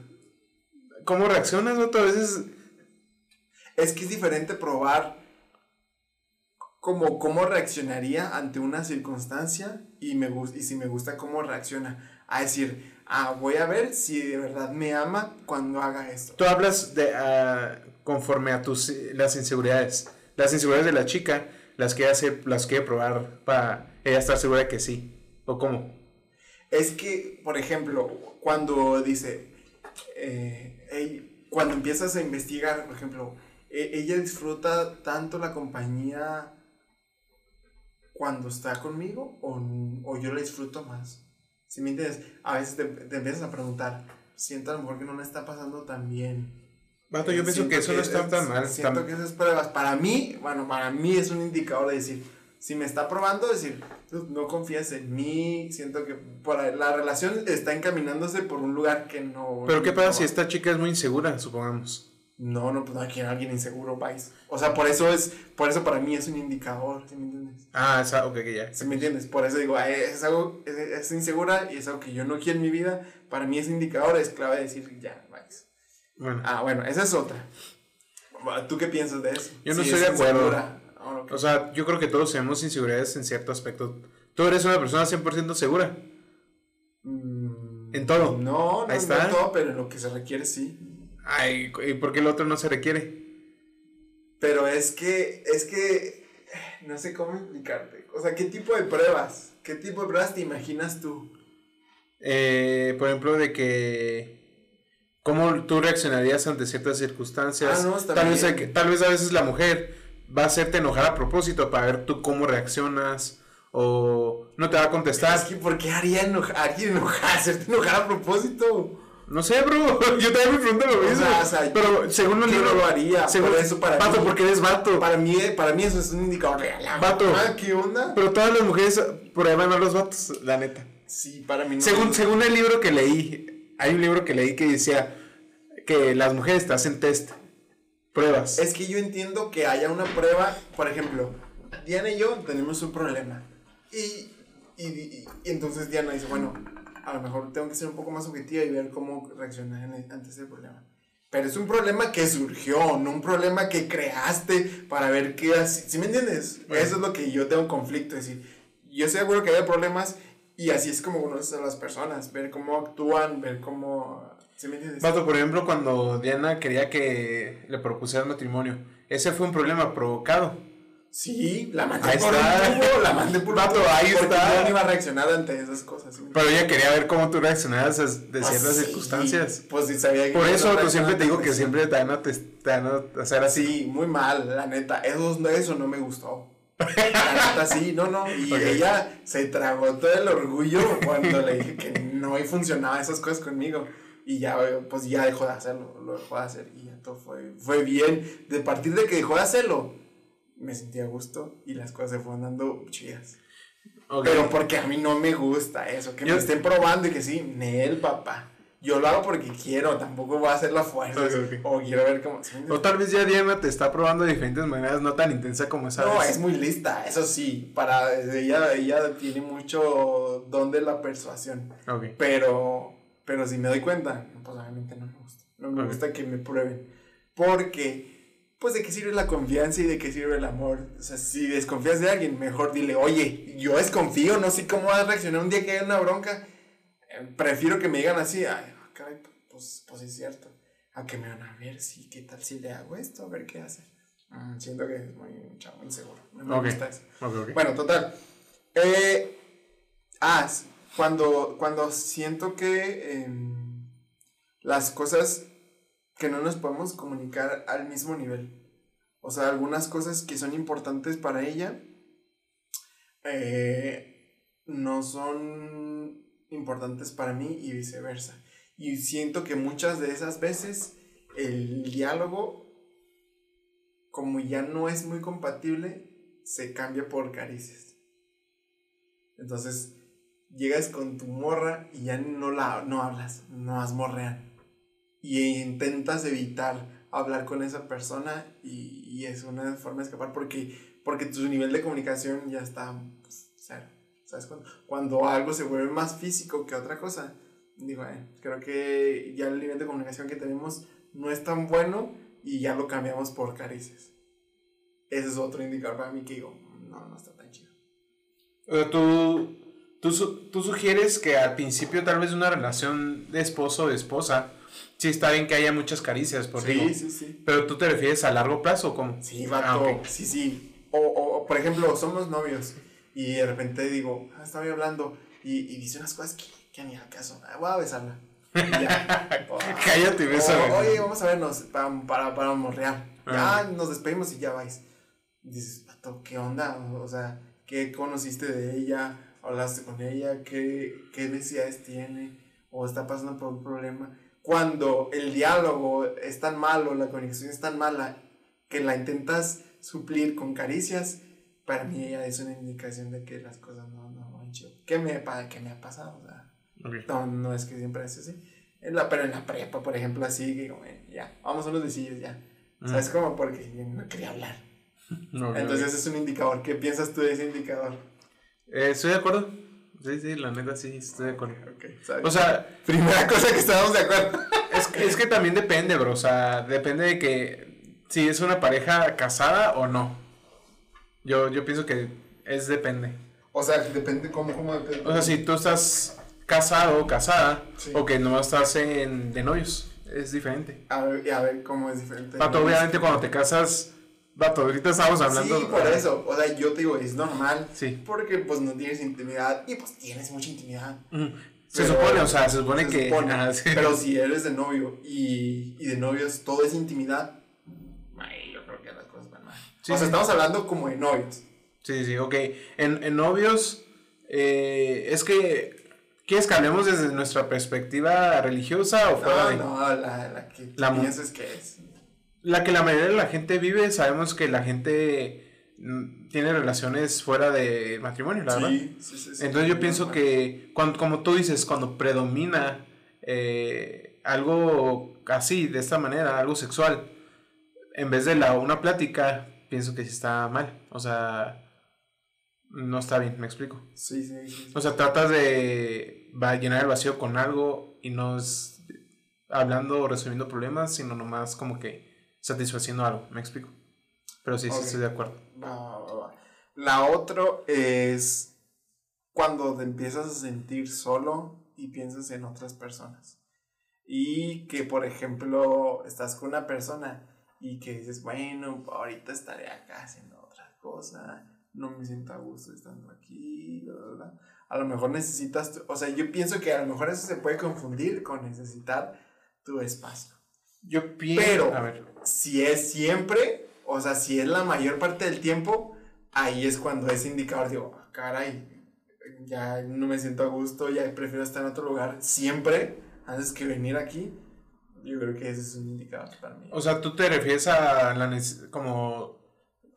¿Cómo reaccionas, vato? A veces. Es que es diferente probar como cómo reaccionaría ante una circunstancia y, me, y si me gusta cómo reacciona a decir, ah, voy a ver si de verdad me ama cuando haga esto. Tú hablas de uh, conforme a tus las inseguridades. Las inseguridades de la chica, las que hace, las quiere probar para ella estar segura de que sí. ¿O cómo? Es que, por ejemplo, cuando dice, eh, cuando empiezas a investigar, por ejemplo, e, ella disfruta tanto la compañía cuando está conmigo o, o yo la disfruto más. Si me entiendes, a veces te, te, empiezas a preguntar, siento a lo mejor que no me está pasando tan bien. Vato, yo pienso que eso no está tan mal. Siento que esas pruebas, para mí, bueno, para mí es un indicador de decir, Si me está probando, decir, no confías en mí, siento que por la relación está encaminándose por un lugar que no... Pero ¿qué pasa si esta chica es muy insegura, supongamos? No, no, pues no quiero alguien inseguro, vais. O sea, por eso es, por eso para mí es un indicador, ¿sí me entiendes? Ah, esa, ok, que ya. ¿Sí me entiendes? Por eso digo, es algo, es, insegura y es algo que yo no quiero en mi vida. Para mí ese indicador es clave decir, ya, vais. Bueno. Ah, bueno, esa es otra. ¿Tú qué piensas de eso? Yo no estoy de acuerdo. Ah, o sea, yo creo que todos tenemos inseguridades en cierto aspecto. ¿Tú eres una persona 100% segura? Mm, en todo. No, no, está. en todo, pero en lo que se requiere sí. Ay, ¿y por qué el otro no se requiere? Pero es que, es que, no sé cómo explicarte. O sea, ¿qué tipo de pruebas? ¿Qué tipo de pruebas te imaginas tú? Eh, por ejemplo, de que... ¿Cómo tú reaccionarías ante ciertas circunstancias? Ah, no, está tal, vez, tal vez a veces la mujer va a hacerte enojar a propósito para ver tú cómo reaccionas o no te va a contestar. Es que ¿por qué haría enojar, haría enojar, hacerte enojar a propósito? No sé, bro. Yo también me pregunto lo mismo. O sea, pero según el libro. lo haría. Según eso para vato, porque eres vato. Para mí, para mí eso es un indicador real. Vato. Ah, ¿qué onda? Pero todas las mujeres prueban a los vatos, la neta. Sí, para mí no. Según, según el libro que leí, hay un libro que leí que decía que las mujeres te hacen test. Pruebas. Es que yo entiendo que haya una prueba, por ejemplo, Diana y yo tenemos un problema. y, y, y entonces Diana dice, bueno, a lo mejor tengo que ser un poco más objetiva y ver cómo reaccionar ante ese problema. Pero es un problema que surgió, no un problema que creaste para ver qué así. ¿Sí me entiendes? Eso es lo que yo tengo conflicto. Es decir, yo estoy seguro que hay problemas y así es como conoces a las personas, ver cómo actúan, ver cómo. ¿Sí me entiendes? Vato, por ejemplo, cuando Diana quería que le propusieran matrimonio, ese fue un problema provocado. Sí, la mandé ahí por está. tubo, la mandé por Vato, ahí porque está. Yo no iba a reaccionar ante esas cosas. Pero ella quería ver cómo tú reaccionabas de ciertas circunstancias. Pues sí, sabía que Por eso yo siempre te digo que siempre te van a, te, van a hacer así. Sí, muy mal, la neta. Eso, eso no me gustó. La neta, sí, no, no. Y ella se tragó todo el orgullo cuando le dije que no funcionaba esas cosas conmigo. Y ya, pues ya dejó de hacerlo, lo dejó de hacer. Y ya todo fue, fue bien. De partir de que dejó de hacerlo me sentí a gusto y las cosas se fueron dando chidas. Pero porque a mí no me gusta eso, que me estén probando y que sí, Nel, papá. Yo lo hago porque quiero, tampoco voy a hacer la fuerza. O quiero ver cómo. O tal vez ya Diana te está probando de diferentes maneras, no tan intensa como esa. No, es muy lista, eso sí. Para ella, ella tiene mucho don de la persuasión. Pero, pero si me doy cuenta, pues obviamente no me gusta. No me gusta que me prueben. Porque pues de qué sirve la confianza y de qué sirve el amor. O sea, si desconfías de alguien, mejor dile, oye, yo desconfío, no sé cómo vas a reaccionar un día que haya una bronca. Eh, prefiero que me digan así, ay, caray, pues, pues es cierto. A que me van a ver, sí, qué tal si le hago esto, a ver qué hace. Mm, siento que es muy chavo, inseguro. Me gusta eso. bueno, total. Eh, ah, cuando, cuando siento que em, las cosas que no nos podemos comunicar al mismo nivel. O sea, algunas cosas que son importantes para ella eh, no son importantes para mí y viceversa. Y siento que muchas de esas veces el diálogo, como ya no es muy compatible, se cambia por caricias. Entonces, llegas con tu morra y ya no la no hablas, no has morrean y intentas evitar hablar con esa persona y, y es una forma de escapar porque, porque tu nivel de comunicación ya está pues, cero. ¿Sabes? Cuando, cuando, algo se vuelve más físico que otra cosa, digo, eh, creo que ya el nivel de comunicación que tenemos no es tan bueno y ya lo cambiamos por caricias. Ese es otro indicador para mí que digo, no, no está tan chido. tú, tú, tú sugieres que al principio tal vez una relación de esposo o de esposa, Sí, está bien que haya muchas caricias, por Sí, sí, sí. Pero tú te refieres a largo plazo o cómo? Sí, vato. Ah, sí, sí. O, o, por ejemplo, somos novios y de repente digo, ah, estaba hablando y, y dice unas cosas que, que ni al caso. Ah, voy a besarla. ya. Cállate, bésame. Oye, vamos a vernos para, para, para morrear. Ya ah. nos despedimos y ya vais. dices, vato, ¿qué onda? O sea, ¿qué conociste de ella? ¿Hablaste con ella? ¿Qué, qué necesidades tiene? ¿O está pasando por un problema? Cuando el diálogo es tan malo, la conexión es tan mala, que la intentas suplir con caricias, para mí ya es una indicación de que las cosas no, no van chido. ¿Qué me, qué me ha pasado? O sea, no, no es que siempre es así. En la, pero en la prepa, por ejemplo, así, que como, eh, ya, vamos a los besillos, ya. ¿Sabes cómo? Porque no quería hablar. Entonces es un indicador. ¿Qué piensas tú de ese indicador? Eh, estoy de acuerdo. Sí, sí, la neta sí, estoy de acuerdo. Ok, ¿sabes? O sea, primera cosa que estábamos de acuerdo. es que, es que también depende, bro. O sea, depende de que si es una pareja casada o no. Yo, yo pienso que es depende. O sea, depende cómo, cómo depende. O sea, si tú estás casado o casada, Sí. o que no estás en, de novios, es diferente. A ver, y a ver cómo es diferente. Vato, obviamente cuando te casas, vato, ahorita estamos hablando. Sí, por eso. O sea, yo te digo, es normal. Sí. Porque pues no tienes intimidad. Y pues tienes mucha intimidad. Se Pero- supone, o sea, se supone Se que. supone. sí. Pero si eres de novio y, y de novios todo es intimidad, ay, yo creo que las cosas van mal. Sí, o sea, sí. estamos hablando como de novios. Sí, sí, ok. En, en novios, eh, es que. ¿Quieres que hablemos desde nuestra perspectiva religiosa o fuera No, de.? no, la, la que La piensas que es. La que la mayoría de la gente vive, sabemos que la gente mm, tiene relaciones fuera de matrimonio, la verdad. Sí, sí, sí, sí. Entonces yo pienso normal. que, cuando, como tú dices, cuando predomina eh, algo así, de esta manera, algo sexual, en vez de la, una plática, pienso que sí está mal. O sea, no está bien, me explico. Sí, sí, sí. O sea, tratas de va, llenar el vacío con algo y no es hablando o resolviendo problemas, sino nomás como que satisfaciendo algo, me explico. Pero sí, sí estoy de acuerdo. La otra es cuando te empiezas a sentir solo y piensas en otras personas. Y que, por ejemplo, estás con una persona y que dices, bueno, ahorita estaré acá haciendo otra cosa, no me siento a gusto estando aquí, bla, bla, bla. A lo mejor necesitas, tu- o sea, yo pienso que a lo mejor eso se puede confundir con necesitar tu espacio. Yo pienso... Pero- A ver. Si es siempre, o sea, si es la mayor parte del tiempo, ahí es cuando ese indicador digo, "Ah, caray, ya no me siento a gusto, ya prefiero estar en otro lugar siempre antes que venir aquí. Yo creo que ese es un indicador para mí. O sea, tú te refieres a la como...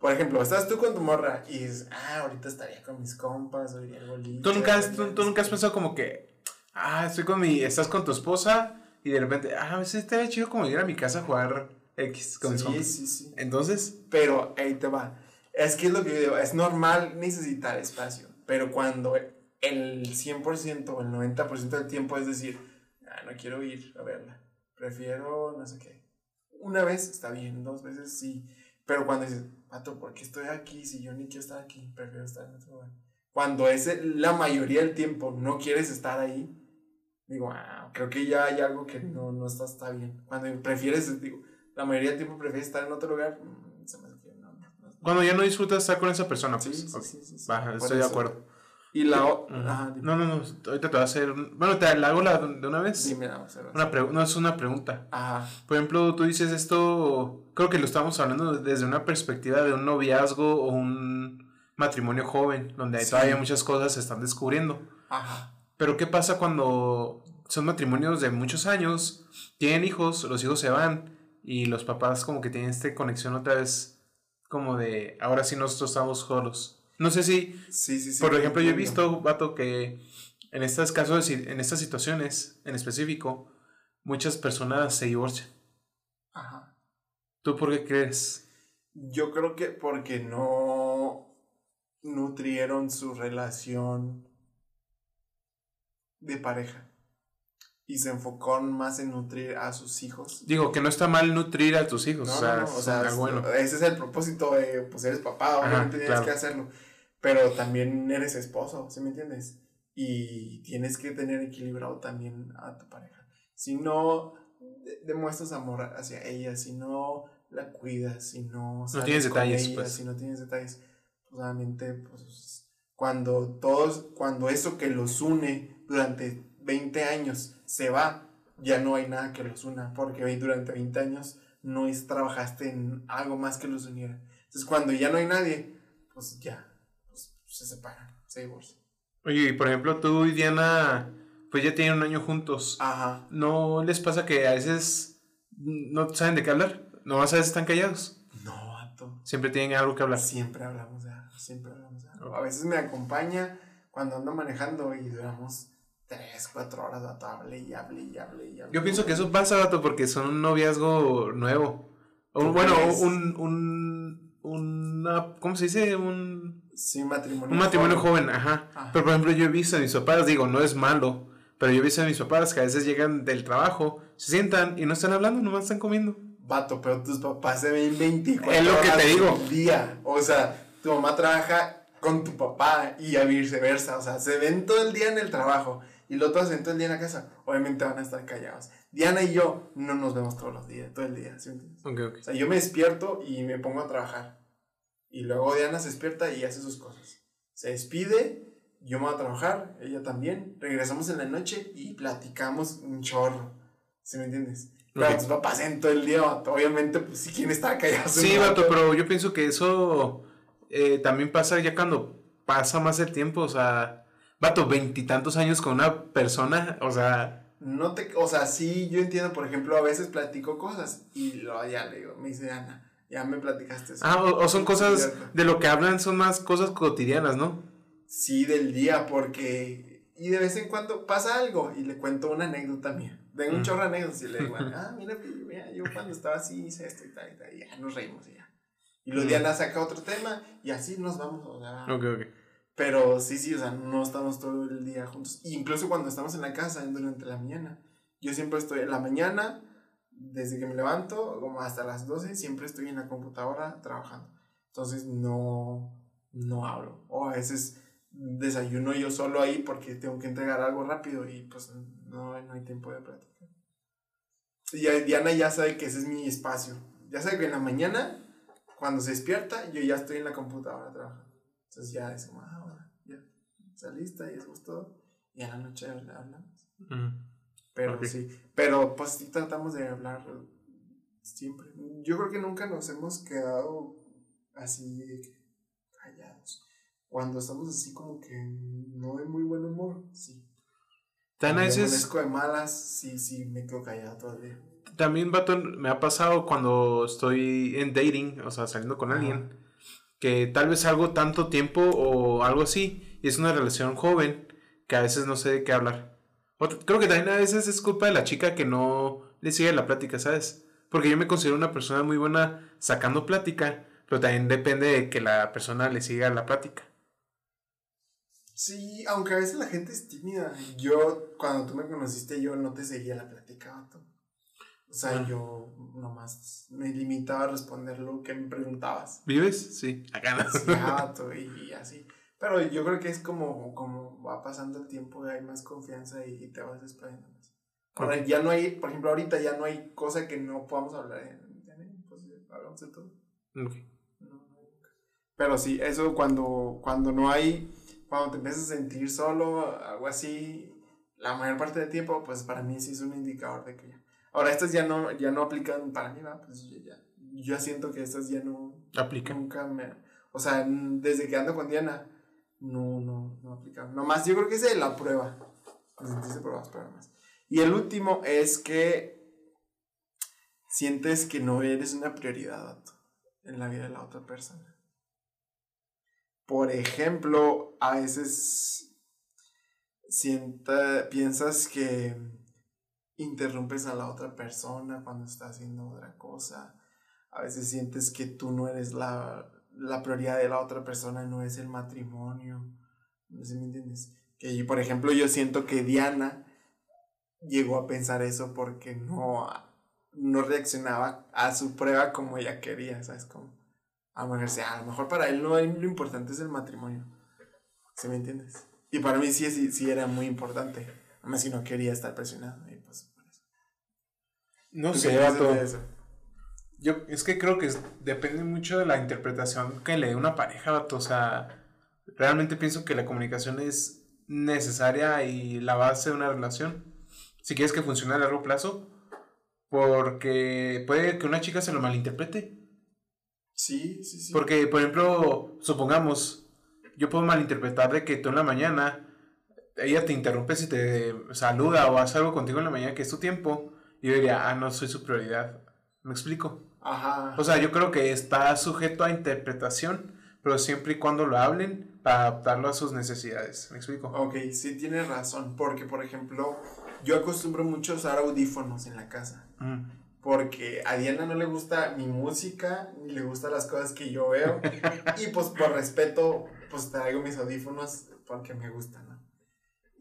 Por ejemplo, estás tú con tu morra y dices, ah, ahorita estaría con mis compas, o iría al boliche. ¿Tú nunca, has, tú, tú nunca has qué". pensado como que... Ah, estoy con mi... Estás con tu esposa y de repente... Ah, a veces estaría chido como ir a mi casa a jugar X con Sí, sí, sí. Entonces... Pero ahí te va. Es que es lo que yo digo, es normal necesitar espacio, pero cuando el 100% o el 90% del tiempo es decir, ah, no quiero ir a verla, prefiero no sé qué. Una vez está bien, dos veces sí, pero cuando dices, pato, ¿por qué estoy aquí si yo ni quiero estar aquí? Prefiero estar en otro lugar. Cuando es la mayoría del tiempo no quieres estar ahí, digo, ah, creo que ya hay algo que no, no está, está bien. Cuando prefieres, digo, la mayoría del tiempo prefieres estar en otro lugar, mm, se me hace que no, no, no. Cuando ya no disfrutas estar con esa persona, pues... sí, sí, sí, sí. Por estoy de acuerdo. Y la o- Ujú. Ajá, dime. No, no, no. Ahorita te voy a hacer. Bueno, te la hago la de una vez. Dime, vamos a ver. Una no, es una pregunta. Ajá. Por ejemplo, tú dices esto. Creo que lo estamos hablando desde una perspectiva de un noviazgo o un matrimonio joven, donde Sí. todavía muchas cosas se están descubriendo. Ajá. Pero, ¿qué pasa cuando son matrimonios de muchos años? Tienen hijos, los hijos se van y los papás, como que tienen esta conexión otra vez, como de ahora sí nosotros estamos solos. No sé si Sí, sí, sí. por ejemplo, yo he visto, vato, que en estos casos, en estas situaciones en específico, muchas personas se divorcian. Ajá. ¿Tú por qué crees? Yo creo que porque no nutrieron su relación de pareja. Y se enfocaron más en nutrir a sus hijos. Digo, que no está mal nutrir a tus hijos, No, o sea, no, no, o sea, es- bueno. ese es el propósito de, pues eres papá, obviamente tienes claro. que hacerlo, pero también eres esposo, ¿sí me entiendes? Y tienes que tener equilibrado también a tu pareja. Si no de- demuestras amor hacia ella, si no la cuidas, si no sales tienes con detalles, ella, pues. si no tienes detalles, pues obviamente, pues cuando todos, cuando eso que los une durante 20 años se va, ya no hay nada que los una, porque durante 20 años no es, trabajaste en algo más que los uniera. Entonces, cuando ya no hay nadie, pues ya, pues, se separan, se divorcian. Oye, y por ejemplo, tú y Diana, pues ya tienen un año juntos. Ajá. ¿No les pasa que a veces no saben de qué hablar? ¿No a veces están callados? No, vato. Siempre tienen algo que hablar. Siempre hablamos de algo. siempre hablamos de algo. A veces me acompaña cuando ando manejando y duramos tres, cuatro horas, vato, hable y hable y hable y hable. Yo pienso que eso pasa, vato, porque son un noviazgo nuevo. O, bueno, un, un, una, ¿cómo se dice? Un... Sí, matrimonio. Un matrimonio joven, ajá. Pero por ejemplo, yo he visto a mis papás, digo, no es malo, pero yo he visto a mis papás que a veces llegan del trabajo, se sientan y no están hablando, nomás están comiendo. Vato, pero tus papás se ven 24 es lo que te digo. día. O sea, tu mamá trabaja con tu papá y a viceversa. O sea, se ven todo el día en el trajo y los otros se ven todo el día en la casa. Obviamente van a estar callados. Diana y yo no nos vemos todos los días, todo el día. ¿sí okay, okay. O sea, yo me despierto y me pongo a trabajar. Y luego Diana se despierta y hace sus cosas. Se despide, yo me voy a trabajar, ella también. Regresamos en la noche y platicamos un chorro. ¿Sí me entiendes? Pero tus papás en todo el día, obviamente, pues sí, ¿quién está callado? Sí, vato, pero yo pienso que eso eh, también pasa ya cuando pasa más el tiempo, o sea, vato, veintitantos años con una persona, o sea... No te, o sea, sí, yo entiendo, por ejemplo, a veces platico cosas y lo, ya le digo, me dice Ana, ya me platicaste eso. Ah, o, son cosas, de lo que hablan son más cosas cotidianas, ¿no? Sí, del día, porque, y de vez en cuando pasa algo y le cuento una anécdota mía. Vengo un chorro de anécdotas y le digo, ah, mira, mira, yo cuando estaba así hice esto y tal y tal, y ya nos reímos y ya. Y luego Diana saca otro tema y así nos vamos. O sea, ok, ok. Pero sí, sí, o sea, no estamos todo el día juntos. Incluso cuando estamos en la casa durante la mañana. Yo siempre estoy en la mañana, desde que me levanto, como hasta las 12, siempre estoy en la computadora trabajando. Entonces no, no hablo. O a veces desayuno yo solo ahí porque tengo que entregar algo rápido y pues no, no hay tiempo de platicar. Y Diana ya sabe que ese es mi espacio. Ya sabe que en la mañana cuando se despierta, yo ya estoy en la computadora trabajando. Entonces ya es como, ah, bueno, ya, está lista y es todo. Y a la noche hablamos. Pero sí, pero pues sí tratamos de hablar siempre. Yo creo que nunca nos hemos quedado así callados. Cuando estamos así como que no hay muy buen humor, sí. Tan a veces... de malas, sí, sí, me quedo callado todavía también, vato, me ha pasado cuando estoy en dating, o sea, saliendo con alguien, que tal vez algo tanto tiempo o algo así, y es una relación joven, que a veces no sé de qué hablar. creo que también a veces es culpa de la chica que no le sigue la plática, ¿sabes? Porque yo me considero una persona muy buena sacando plática, pero también depende de que la persona le siga la plática. Sí, aunque a veces la gente es tímida. Yo, cuando tú me conociste, yo no te seguía la plática, vato. O sea, yo nomás me limitaba a responder lo que me preguntabas. ¿Vives? Sí, acá no. y, así. Pero yo creo que es como, como va pasando el tiempo, hay más confianza y, te vas desprendiendo más. Ahora, ya no hay, por ejemplo, ahorita ya no hay cosa que no podamos hablar en pues hablamos de todo. Pero sí, eso cuando, cuando no hay, cuando te empiezas a sentir solo, algo así, la mayor parte del tiempo, pues para mí sí es un indicador de que ya Ahora, estas ya no, ya no aplican para mí, ¿va? Pues yo ya, yo siento que estas ya no... Aplican. Nunca me... O sea, desde que ando con Diana, no, no, no aplican. Nomás yo creo que es la prueba. Sentirse pruebas, más. Y el último es que sientes que no eres una prioridad en la vida de la otra persona. Por ejemplo, a veces sienta, piensas que interrumpes a la otra persona cuando está haciendo otra cosa. A veces sientes que tú no eres la, la prioridad de la otra persona, no es el matrimonio. No sé si me entiendes. Que por ejemplo, yo siento que Diana llegó a pensar eso porque no, no reaccionaba a su prueba como ella quería, ¿sabes? Como, a lo mejor, a lo mejor para él no lo importante es el matrimonio. ¿Sí me entiendes? Y para mí sí, sí, sí era muy importante. Además, si no quería estar presionado. No sé. Yo es que creo que depende mucho de la interpretación que le dé una pareja, vato. O sea, realmente pienso que la comunicación es necesaria y la base de una relación. Si quieres que funcione a largo plazo. Porque puede que una chica se lo malinterprete. Sí, sí, sí. Porque, por ejemplo, supongamos, yo puedo malinterpretar de que tú en la mañana, ella te interrumpe si te saluda o hace algo contigo en la mañana que es tu tiempo yo diría, ah, no soy su prioridad. ¿Me explico? Ajá. O sea, yo creo que está sujeto a interpretación, pero siempre y cuando lo hablen para adaptarlo a sus necesidades. ¿Me explico? Ok, sí tienes razón, porque por ejemplo, yo acostumbro mucho a usar audífonos en la casa. Porque a Diana no le gusta mi música, ni le gustan las cosas que yo veo. y pues por respeto, pues traigo mis audífonos porque me gustan, ¿no?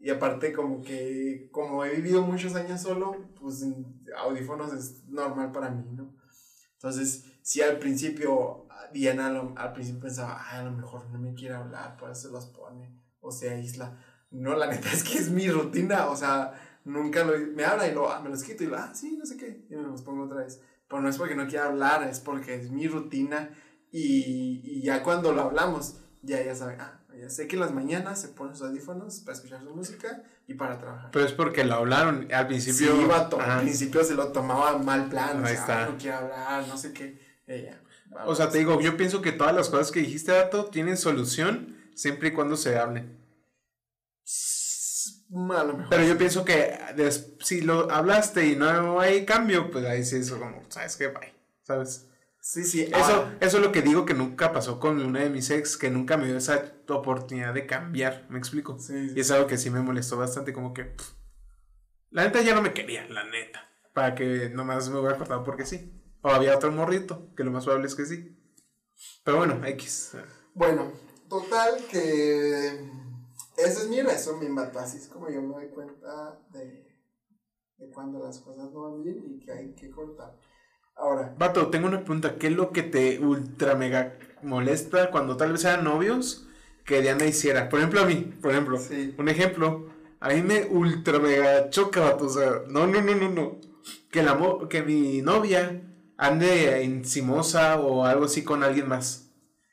Y aparte como que, como he vivido muchos años solo, pues audífonos es normal para mí, ¿no? Entonces, si al principio, Diana al principio pensaba, Ay, a lo mejor no me quiere hablar, por eso los pone, o se aísla. No, la neta es que es mi rutina, o sea, nunca lo, me habla y lo, ah, me los quito y lo, ah, sí, no sé qué, y me los pongo otra vez. Pero no es porque no quiera hablar, es porque es mi rutina y, y ya cuando lo hablamos, ya ella sabe, ah, ya sé que en las mañanas se ponen sus audífonos para escuchar su música y para trabajar. Pero es porque lo hablaron al principio. Sí, vato, al principio se lo tomaba mal plan. Ahí está. no quiere hablar, no sé qué. Ella. o sea, te digo, yo pienso que todas las cosas que dijiste, Dato, tienen solución siempre y cuando se hablen. A lo mejor. Pero yo pienso que si lo hablaste y no hay cambio, pues ahí sí es como, ¿sabes qué? Bye. ¿Sabes? Sí, sí. Eso, ah. eso es lo que digo que nunca pasó con una de mis ex, que nunca me dio esa oportunidad de cambiar, ¿me explico? Sí, y es algo que sí me molestó bastante, como que... la neta ya no me quería, la neta. Para que nomás me hubiera cortado porque sí. O había otro morrito, que lo más probable es que sí. Pero bueno, X. Bueno, total que... Ese es mi resumen, Así es como yo me doy cuenta de, de cuando las cosas no van bien y que hay que cortar. Ahora. Vato, tengo una pregunta. ¿Qué es lo que te ultra mega molesta cuando tal vez sean novios que Diana hiciera? Por ejemplo, a mí, por ejemplo. Un ejemplo. A mí me ultra mega choca, vato. O sea, no, no, no, no, no. Que, la que mi novia ande encimosa o algo así con alguien más.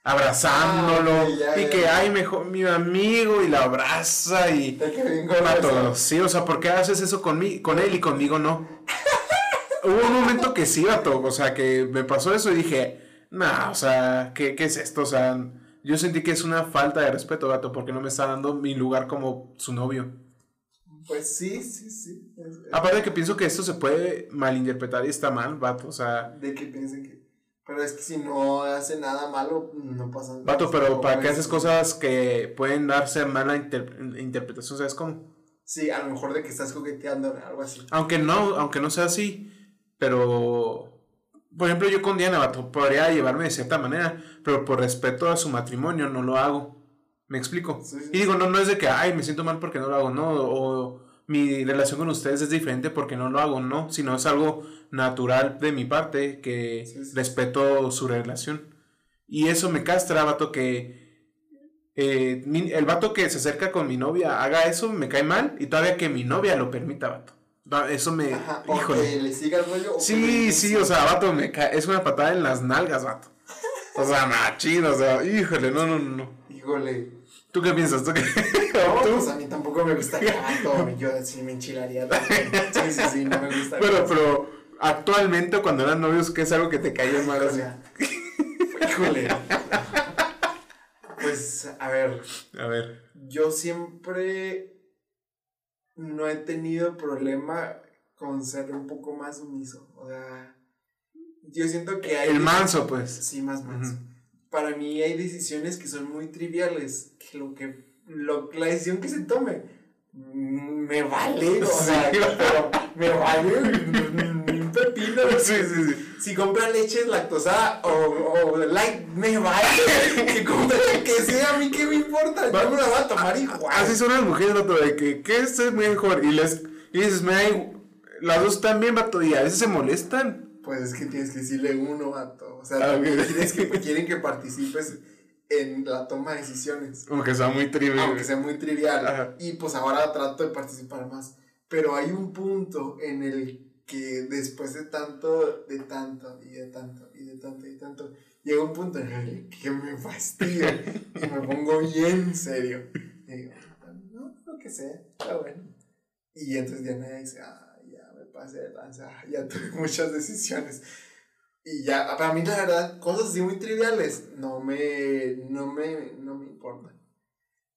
Abrazándolo. Ah, y que, ay, mejor mi amigo y la abraza y. Vato, sí, o sea, ¿por qué haces eso con, mí, con él y conmigo no? Hubo un momento que sí, vato. O sea, que me pasó eso y dije, nah, o sea, ¿qué, ¿qué, es esto? O sea, yo sentí que es una falta de respeto, vato, porque no me está dando mi lugar como su novio. Pues sí, sí, sí. Aparte de que pienso que esto se puede malinterpretar y está mal, vato, o sea. De que piensen que. Pero es que si no hace nada malo, no pasa nada. Vato, pero ¿para qué haces cosas que pueden darse mala interpretación? ¿Sabes cómo? Sí, a lo mejor de que estás coqueteando, algo así. Aunque no, aunque no sea así, pero, por ejemplo, yo con Diana podría llevarme de cierta manera, pero por respeto a su matrimonio no lo hago. ¿Me explico? Y digo, no, no es de que, ay, me siento mal porque no lo hago, no, o mi relación con ustedes es diferente porque no lo hago, no, sino es algo natural de mi parte que respeto su relación. Y eso me castra, vato, que eh, el vato que se acerca con mi novia haga eso, me cae mal, y todavía que mi novia lo permita, vato. Eso me. híjole. le siga el rollo. Sí, sí, o sea, vato, me cae. Es una patada en las nalgas, vato. O sea, machín, o sea, híjole, no, no, no. Híjole. ¿Tú qué piensas? ¿Tú qué? No, pues a mí tampoco me gusta tanto. Yo sí me enchilaría. Sí, sí, sí, no me gusta. Pero, pero, actualmente, cuando eran novios, ¿qué es algo que te caía mal? Sea, híjole. Pues, a ver. A ver. Yo siempre no he tenido problema con ser un poco más sumiso. O sea, yo siento que hay... El manso, pues. Sí, más manso. Para mí hay decisiones que son muy triviales, que lo que... Lo, la decisión que se tome me vale, o sea, pero me vale Sí, sí, sí. Si compra leche lactosada o, o light, me vale. Que compre que sea, a mí qué me importa. Yo me la voy a tomar igual. Así son las mujeres, vato, de que, ¿qué es mejor? Y les y dices, me las dos también, vato, y a veces se molestan. Pues es que tienes que decirle uno, vato. O sea, ah, tienes que, quieren que participes en la toma de decisiones. Aunque sea muy trivial. Aunque sea muy trivial. Y pues ahora trato de participar más. Pero hay un punto en el que después de tanto, de tanto, y de tanto, y de tanto, y de tanto, llega un punto en el que me fastidio y me pongo bien serio. Y digo, no, lo que sea, está bueno. Y entonces Diana dice, ah, ya me pasé de lanza, ya tuve muchas decisiones. Y ya, para mí la verdad, cosas así muy triviales no me, no me, no me importan.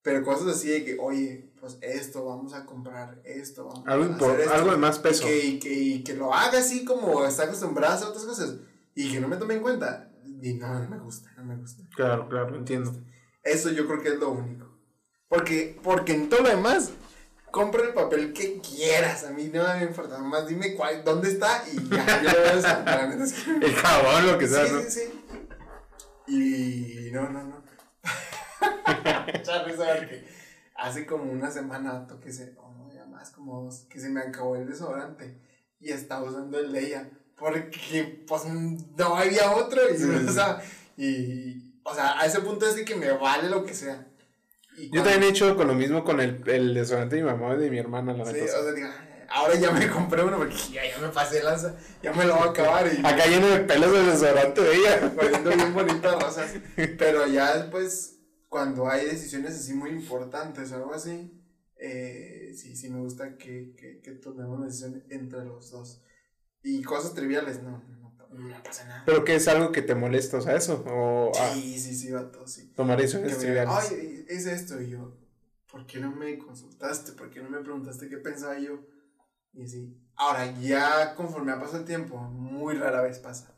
Pero cosas así de que, oye, pues esto, vamos a comprar esto, vamos algo a hacer esto, Algo de más peso. Y que, y que, que, lo haga así como está acostumbrado a otras cosas y que no me tome en cuenta. y no, no me gusta, no me gusta. Claro, claro, entiendo. Eso yo creo que es lo único. Porque, porque en todo lo demás, compra el papel que quieras. A mí no me importa. Más dime cuál, dónde está y ya, yo lo voy a usar. El jabón, lo que sea, sí, ¿no? Sí, sí, Y no, no, no. Charles, a ver que hace como una semana que se, oh, ya más como dos, que se me acabó el desodorante y estaba usando el Leia porque pues no había otro y, Sí, o sea, y, o sea, a ese punto es de que me vale lo que sea. Y Yo cuando- también he hecho con lo mismo con el, el desodorante de mi mamá y de mi hermana, la Sí, neta. o sea, digo, ahora ya me compré uno porque ya, ya me pasé de lanza, ya me lo voy a acabar y Acá lleno de pelos del desodorante de ella. poniendo bien bonitas rosas. Pero ya después, cuando hay decisiones así muy importantes o algo así, eh, sí, sí me gusta que, que, que tomemos una decisión entre los dos. Y cosas triviales, no, no, no, pasa nada. Pero que es algo que te molesta, o sea, eso. O ah, Sí, sí, sí, vato, sí. tomar decisiones triviales. Ay, es esto, y yo, ¿por qué no me consultaste? ¿Por qué no me preguntaste qué pensaba yo? Y así. Ahora, ya conforme ha pasado el tiempo, muy rara vez pasa.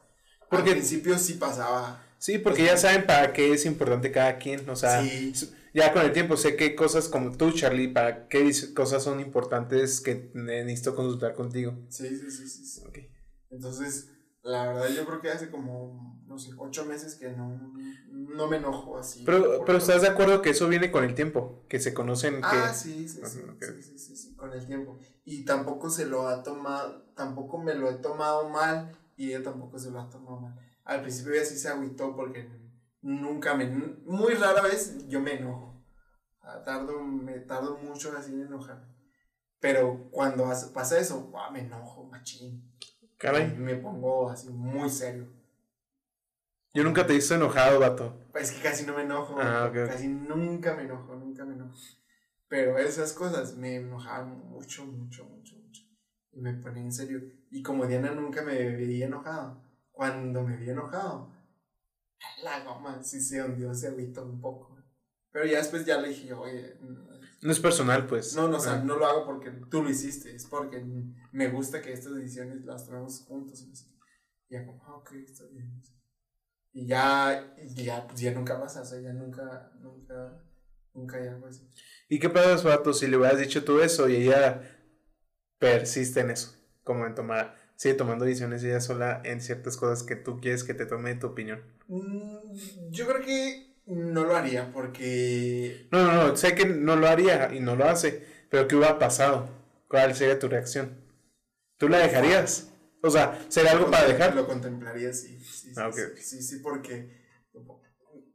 Porque- Al principio sí pasaba. Sí, porque ya saben para qué es importante cada quien. O sea, Sí. ya con el tiempo sé qué cosas como tú, Charlie, para qué cosas son importantes que necesito consultar contigo. Sí, sí, sí, sí. sí. Ok. Entonces, la verdad, yo creo que hace como, no sé, ocho meses que no, no me enojo así. Pero, pero estás de acuerdo que eso viene con el tiempo, que se conocen, Ah, que... sí, sí, sí, sí, sí, sí, con el tiempo. Y tampoco se lo ha tomado, tampoco me lo he tomado mal y ella tampoco se lo ha tomado mal. Al principio ella sí se agüitó porque nunca me, muy rara vez yo me enojo. Tardo, me tardo mucho así en enojarme. Pero cuando pasa eso, me enojo, machín. Caray, Me pongo así muy serio. yo nunca te visto enojado, vato. Es que casi no me enojo. Ah, ok, ok. Casi nunca me enojo, nunca me enojo. Pero esas cosas me enojaban mucho, mucho, mucho, mucho. Y me ponía en serio. Y como Diana nunca me veía enojado, cuando me vi enojado, la goma sí se hundió, se agüitó un poco. Pero ya después ya le dije, oye, No es personal, pues. no, no, o sea, no lo hago porque tú lo hiciste, es porque me gusta que estas decisiones las tomemos juntos. Y ya como, ah, ok, está bien. Y ya, y ya, pues ya nunca pasa, o sea, ya nunca, nunca, nunca hay algo así. ¿Y qué pasa, vato, si le hubieras dicho tú eso y ella persiste en eso? Como en tomar, sigue tomando decisiones ella sola en ciertas cosas que tú quieres que te tome tu opinión. Mm, Yo creo que no lo haría porque No, no, no, sé que no lo haría y no lo hace, pero ¿qué hubiera pasado? ¿Cuál sería tu reacción? ¿Tú la dejarías? O sea, ¿sería algo para dejar? Lo contemplaría, sí. Sí, sí, Ah, ok, sí, sí, porque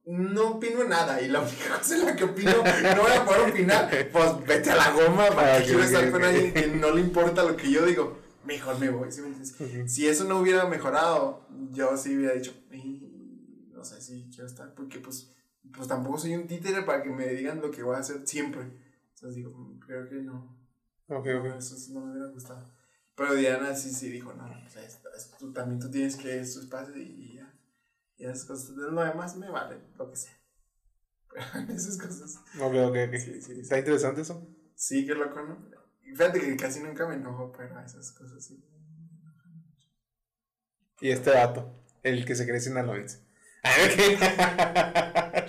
no opino nada y la única cosa en la que opino no voy a poder opinar. Pues vete a la goma, ¿para Ah, qué ok, quiero ok, estar con ok. alguien que no le importa lo que yo digo? Mejor me voy, ¿sí. Si eso no hubiera mejorado, yo sí hubiera dicho, "Y, no sé si quiero estar, porque pues, pues tampoco soy un títere para que me digan lo que voy a hacer siempre. Entonces digo, "Mm, creo que no. Ok, No, ok. eso sí no me hubiera gustado. Pero Diana sí, sí dijo, no, o sea, tú también tú tienes que es tu espacio y, y ya. Y esas cosas, lo demás me vale, lo que sea. Pero esas cosas, Ok, ok, ok. Sí, sí. ¿Está interesante eso? sí que loco, ¿no? Fíjate que casi nunca me enojo, pero esas cosas sí. Y este vato, el que se cree sinaloense. Ah, ok.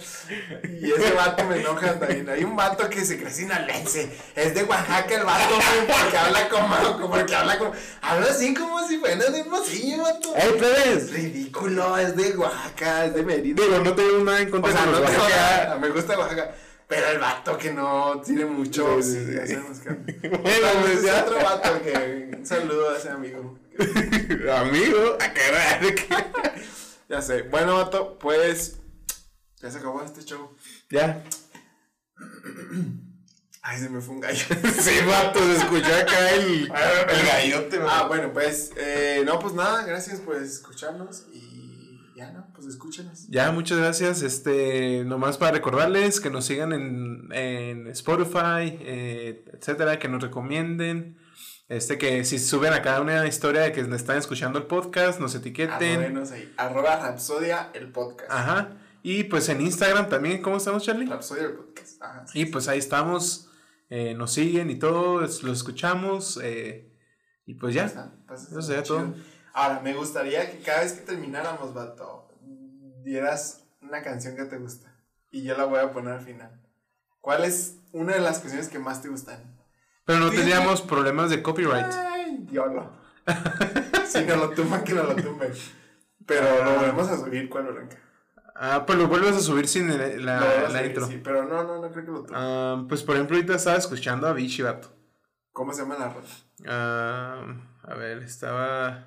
Y ese vato me enoja también. Hay un vato que se cree sinaloense. Es de Oaxaca el vato, porque habla como, como- porque habla como, habla así como si fuera de Hermosillo, vato. ¡Ey, plebes! ridículo, es de Oaxaca, es de Mérida. Digo, no tengo nada en O contra sea, de no tengo me gusta Oaxaca. Pero el vato que no tiene mucho. Sí, Sí, sí, ya sabemos que. Bueno, pues es ya. otro vato que. Un saludo a ese amigo. Amigo, a caray. Ya sé. Bueno, vato, pues. Ya se acabó este show. Ya. Ay, se me fue un gallo. Sí, vato, se escuchó acá el, el gallote, Ah, bueno, pues. Eh, no, pues nada, gracias por escucharnos. Y. Pues escúchenos. Ya, muchas gracias. Este, nomás para recordarles que nos sigan en, en Spotify, eh, etcétera, que nos recomienden. Este, que si suben acá una historia de que están escuchando el podcast, nos etiqueten. Arrobenos ahí. Arroba Rapsodia el podcast. Ajá. Y pues en Instagram también, ¿cómo estamos, Charlie? Rapsodia el podcast. Ajá. Y pues ahí estamos. eh, nos siguen y todo, lo escuchamos. eh, y pues ya. Pasa- pasa Eso sería todo. Ahora, me gustaría que cada vez que termináramos, vato, dieras una canción que te gusta y yo la voy a poner al final, ¿cuál es una de las canciones que más te gustan? Pero no tendríamos problemas de copyright. Ay, diablo. si no lo tumban, que no lo tumben. Pero lo volvemos a subir cuando arranca. Ah, pues lo vuelves a subir sin la, la intro. Sí, pero no, no, no creo que lo tumben. Ah, pues por ejemplo, ahorita estaba escuchando a Vichy, vato. ¿Cómo se llama la rola? Ah, a ver, estaba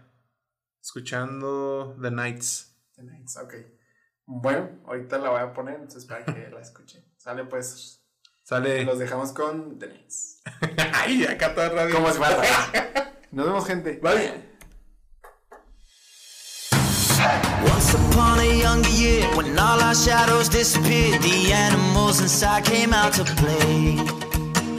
escuchando The Nights. The Nights, ok. Bueno, ahorita la voy a poner, entonces para que la escuchen. Sale pues. Sale. Los dejamos con The Nights. Ay, acá está radio. ¿Cómo se va? Nos vemos, gente. Bye. Once upon a younger year, when all our shadows disappeared, the animals inside came out to play.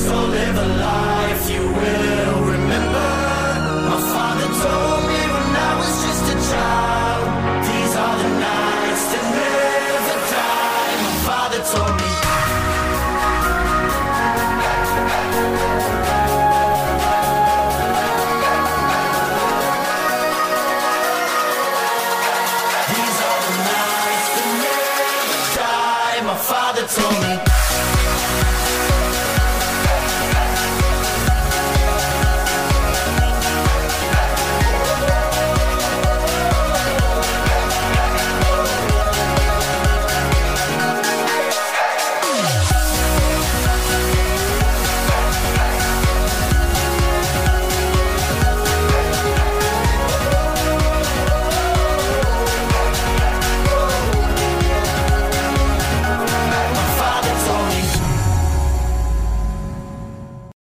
So live a life you will.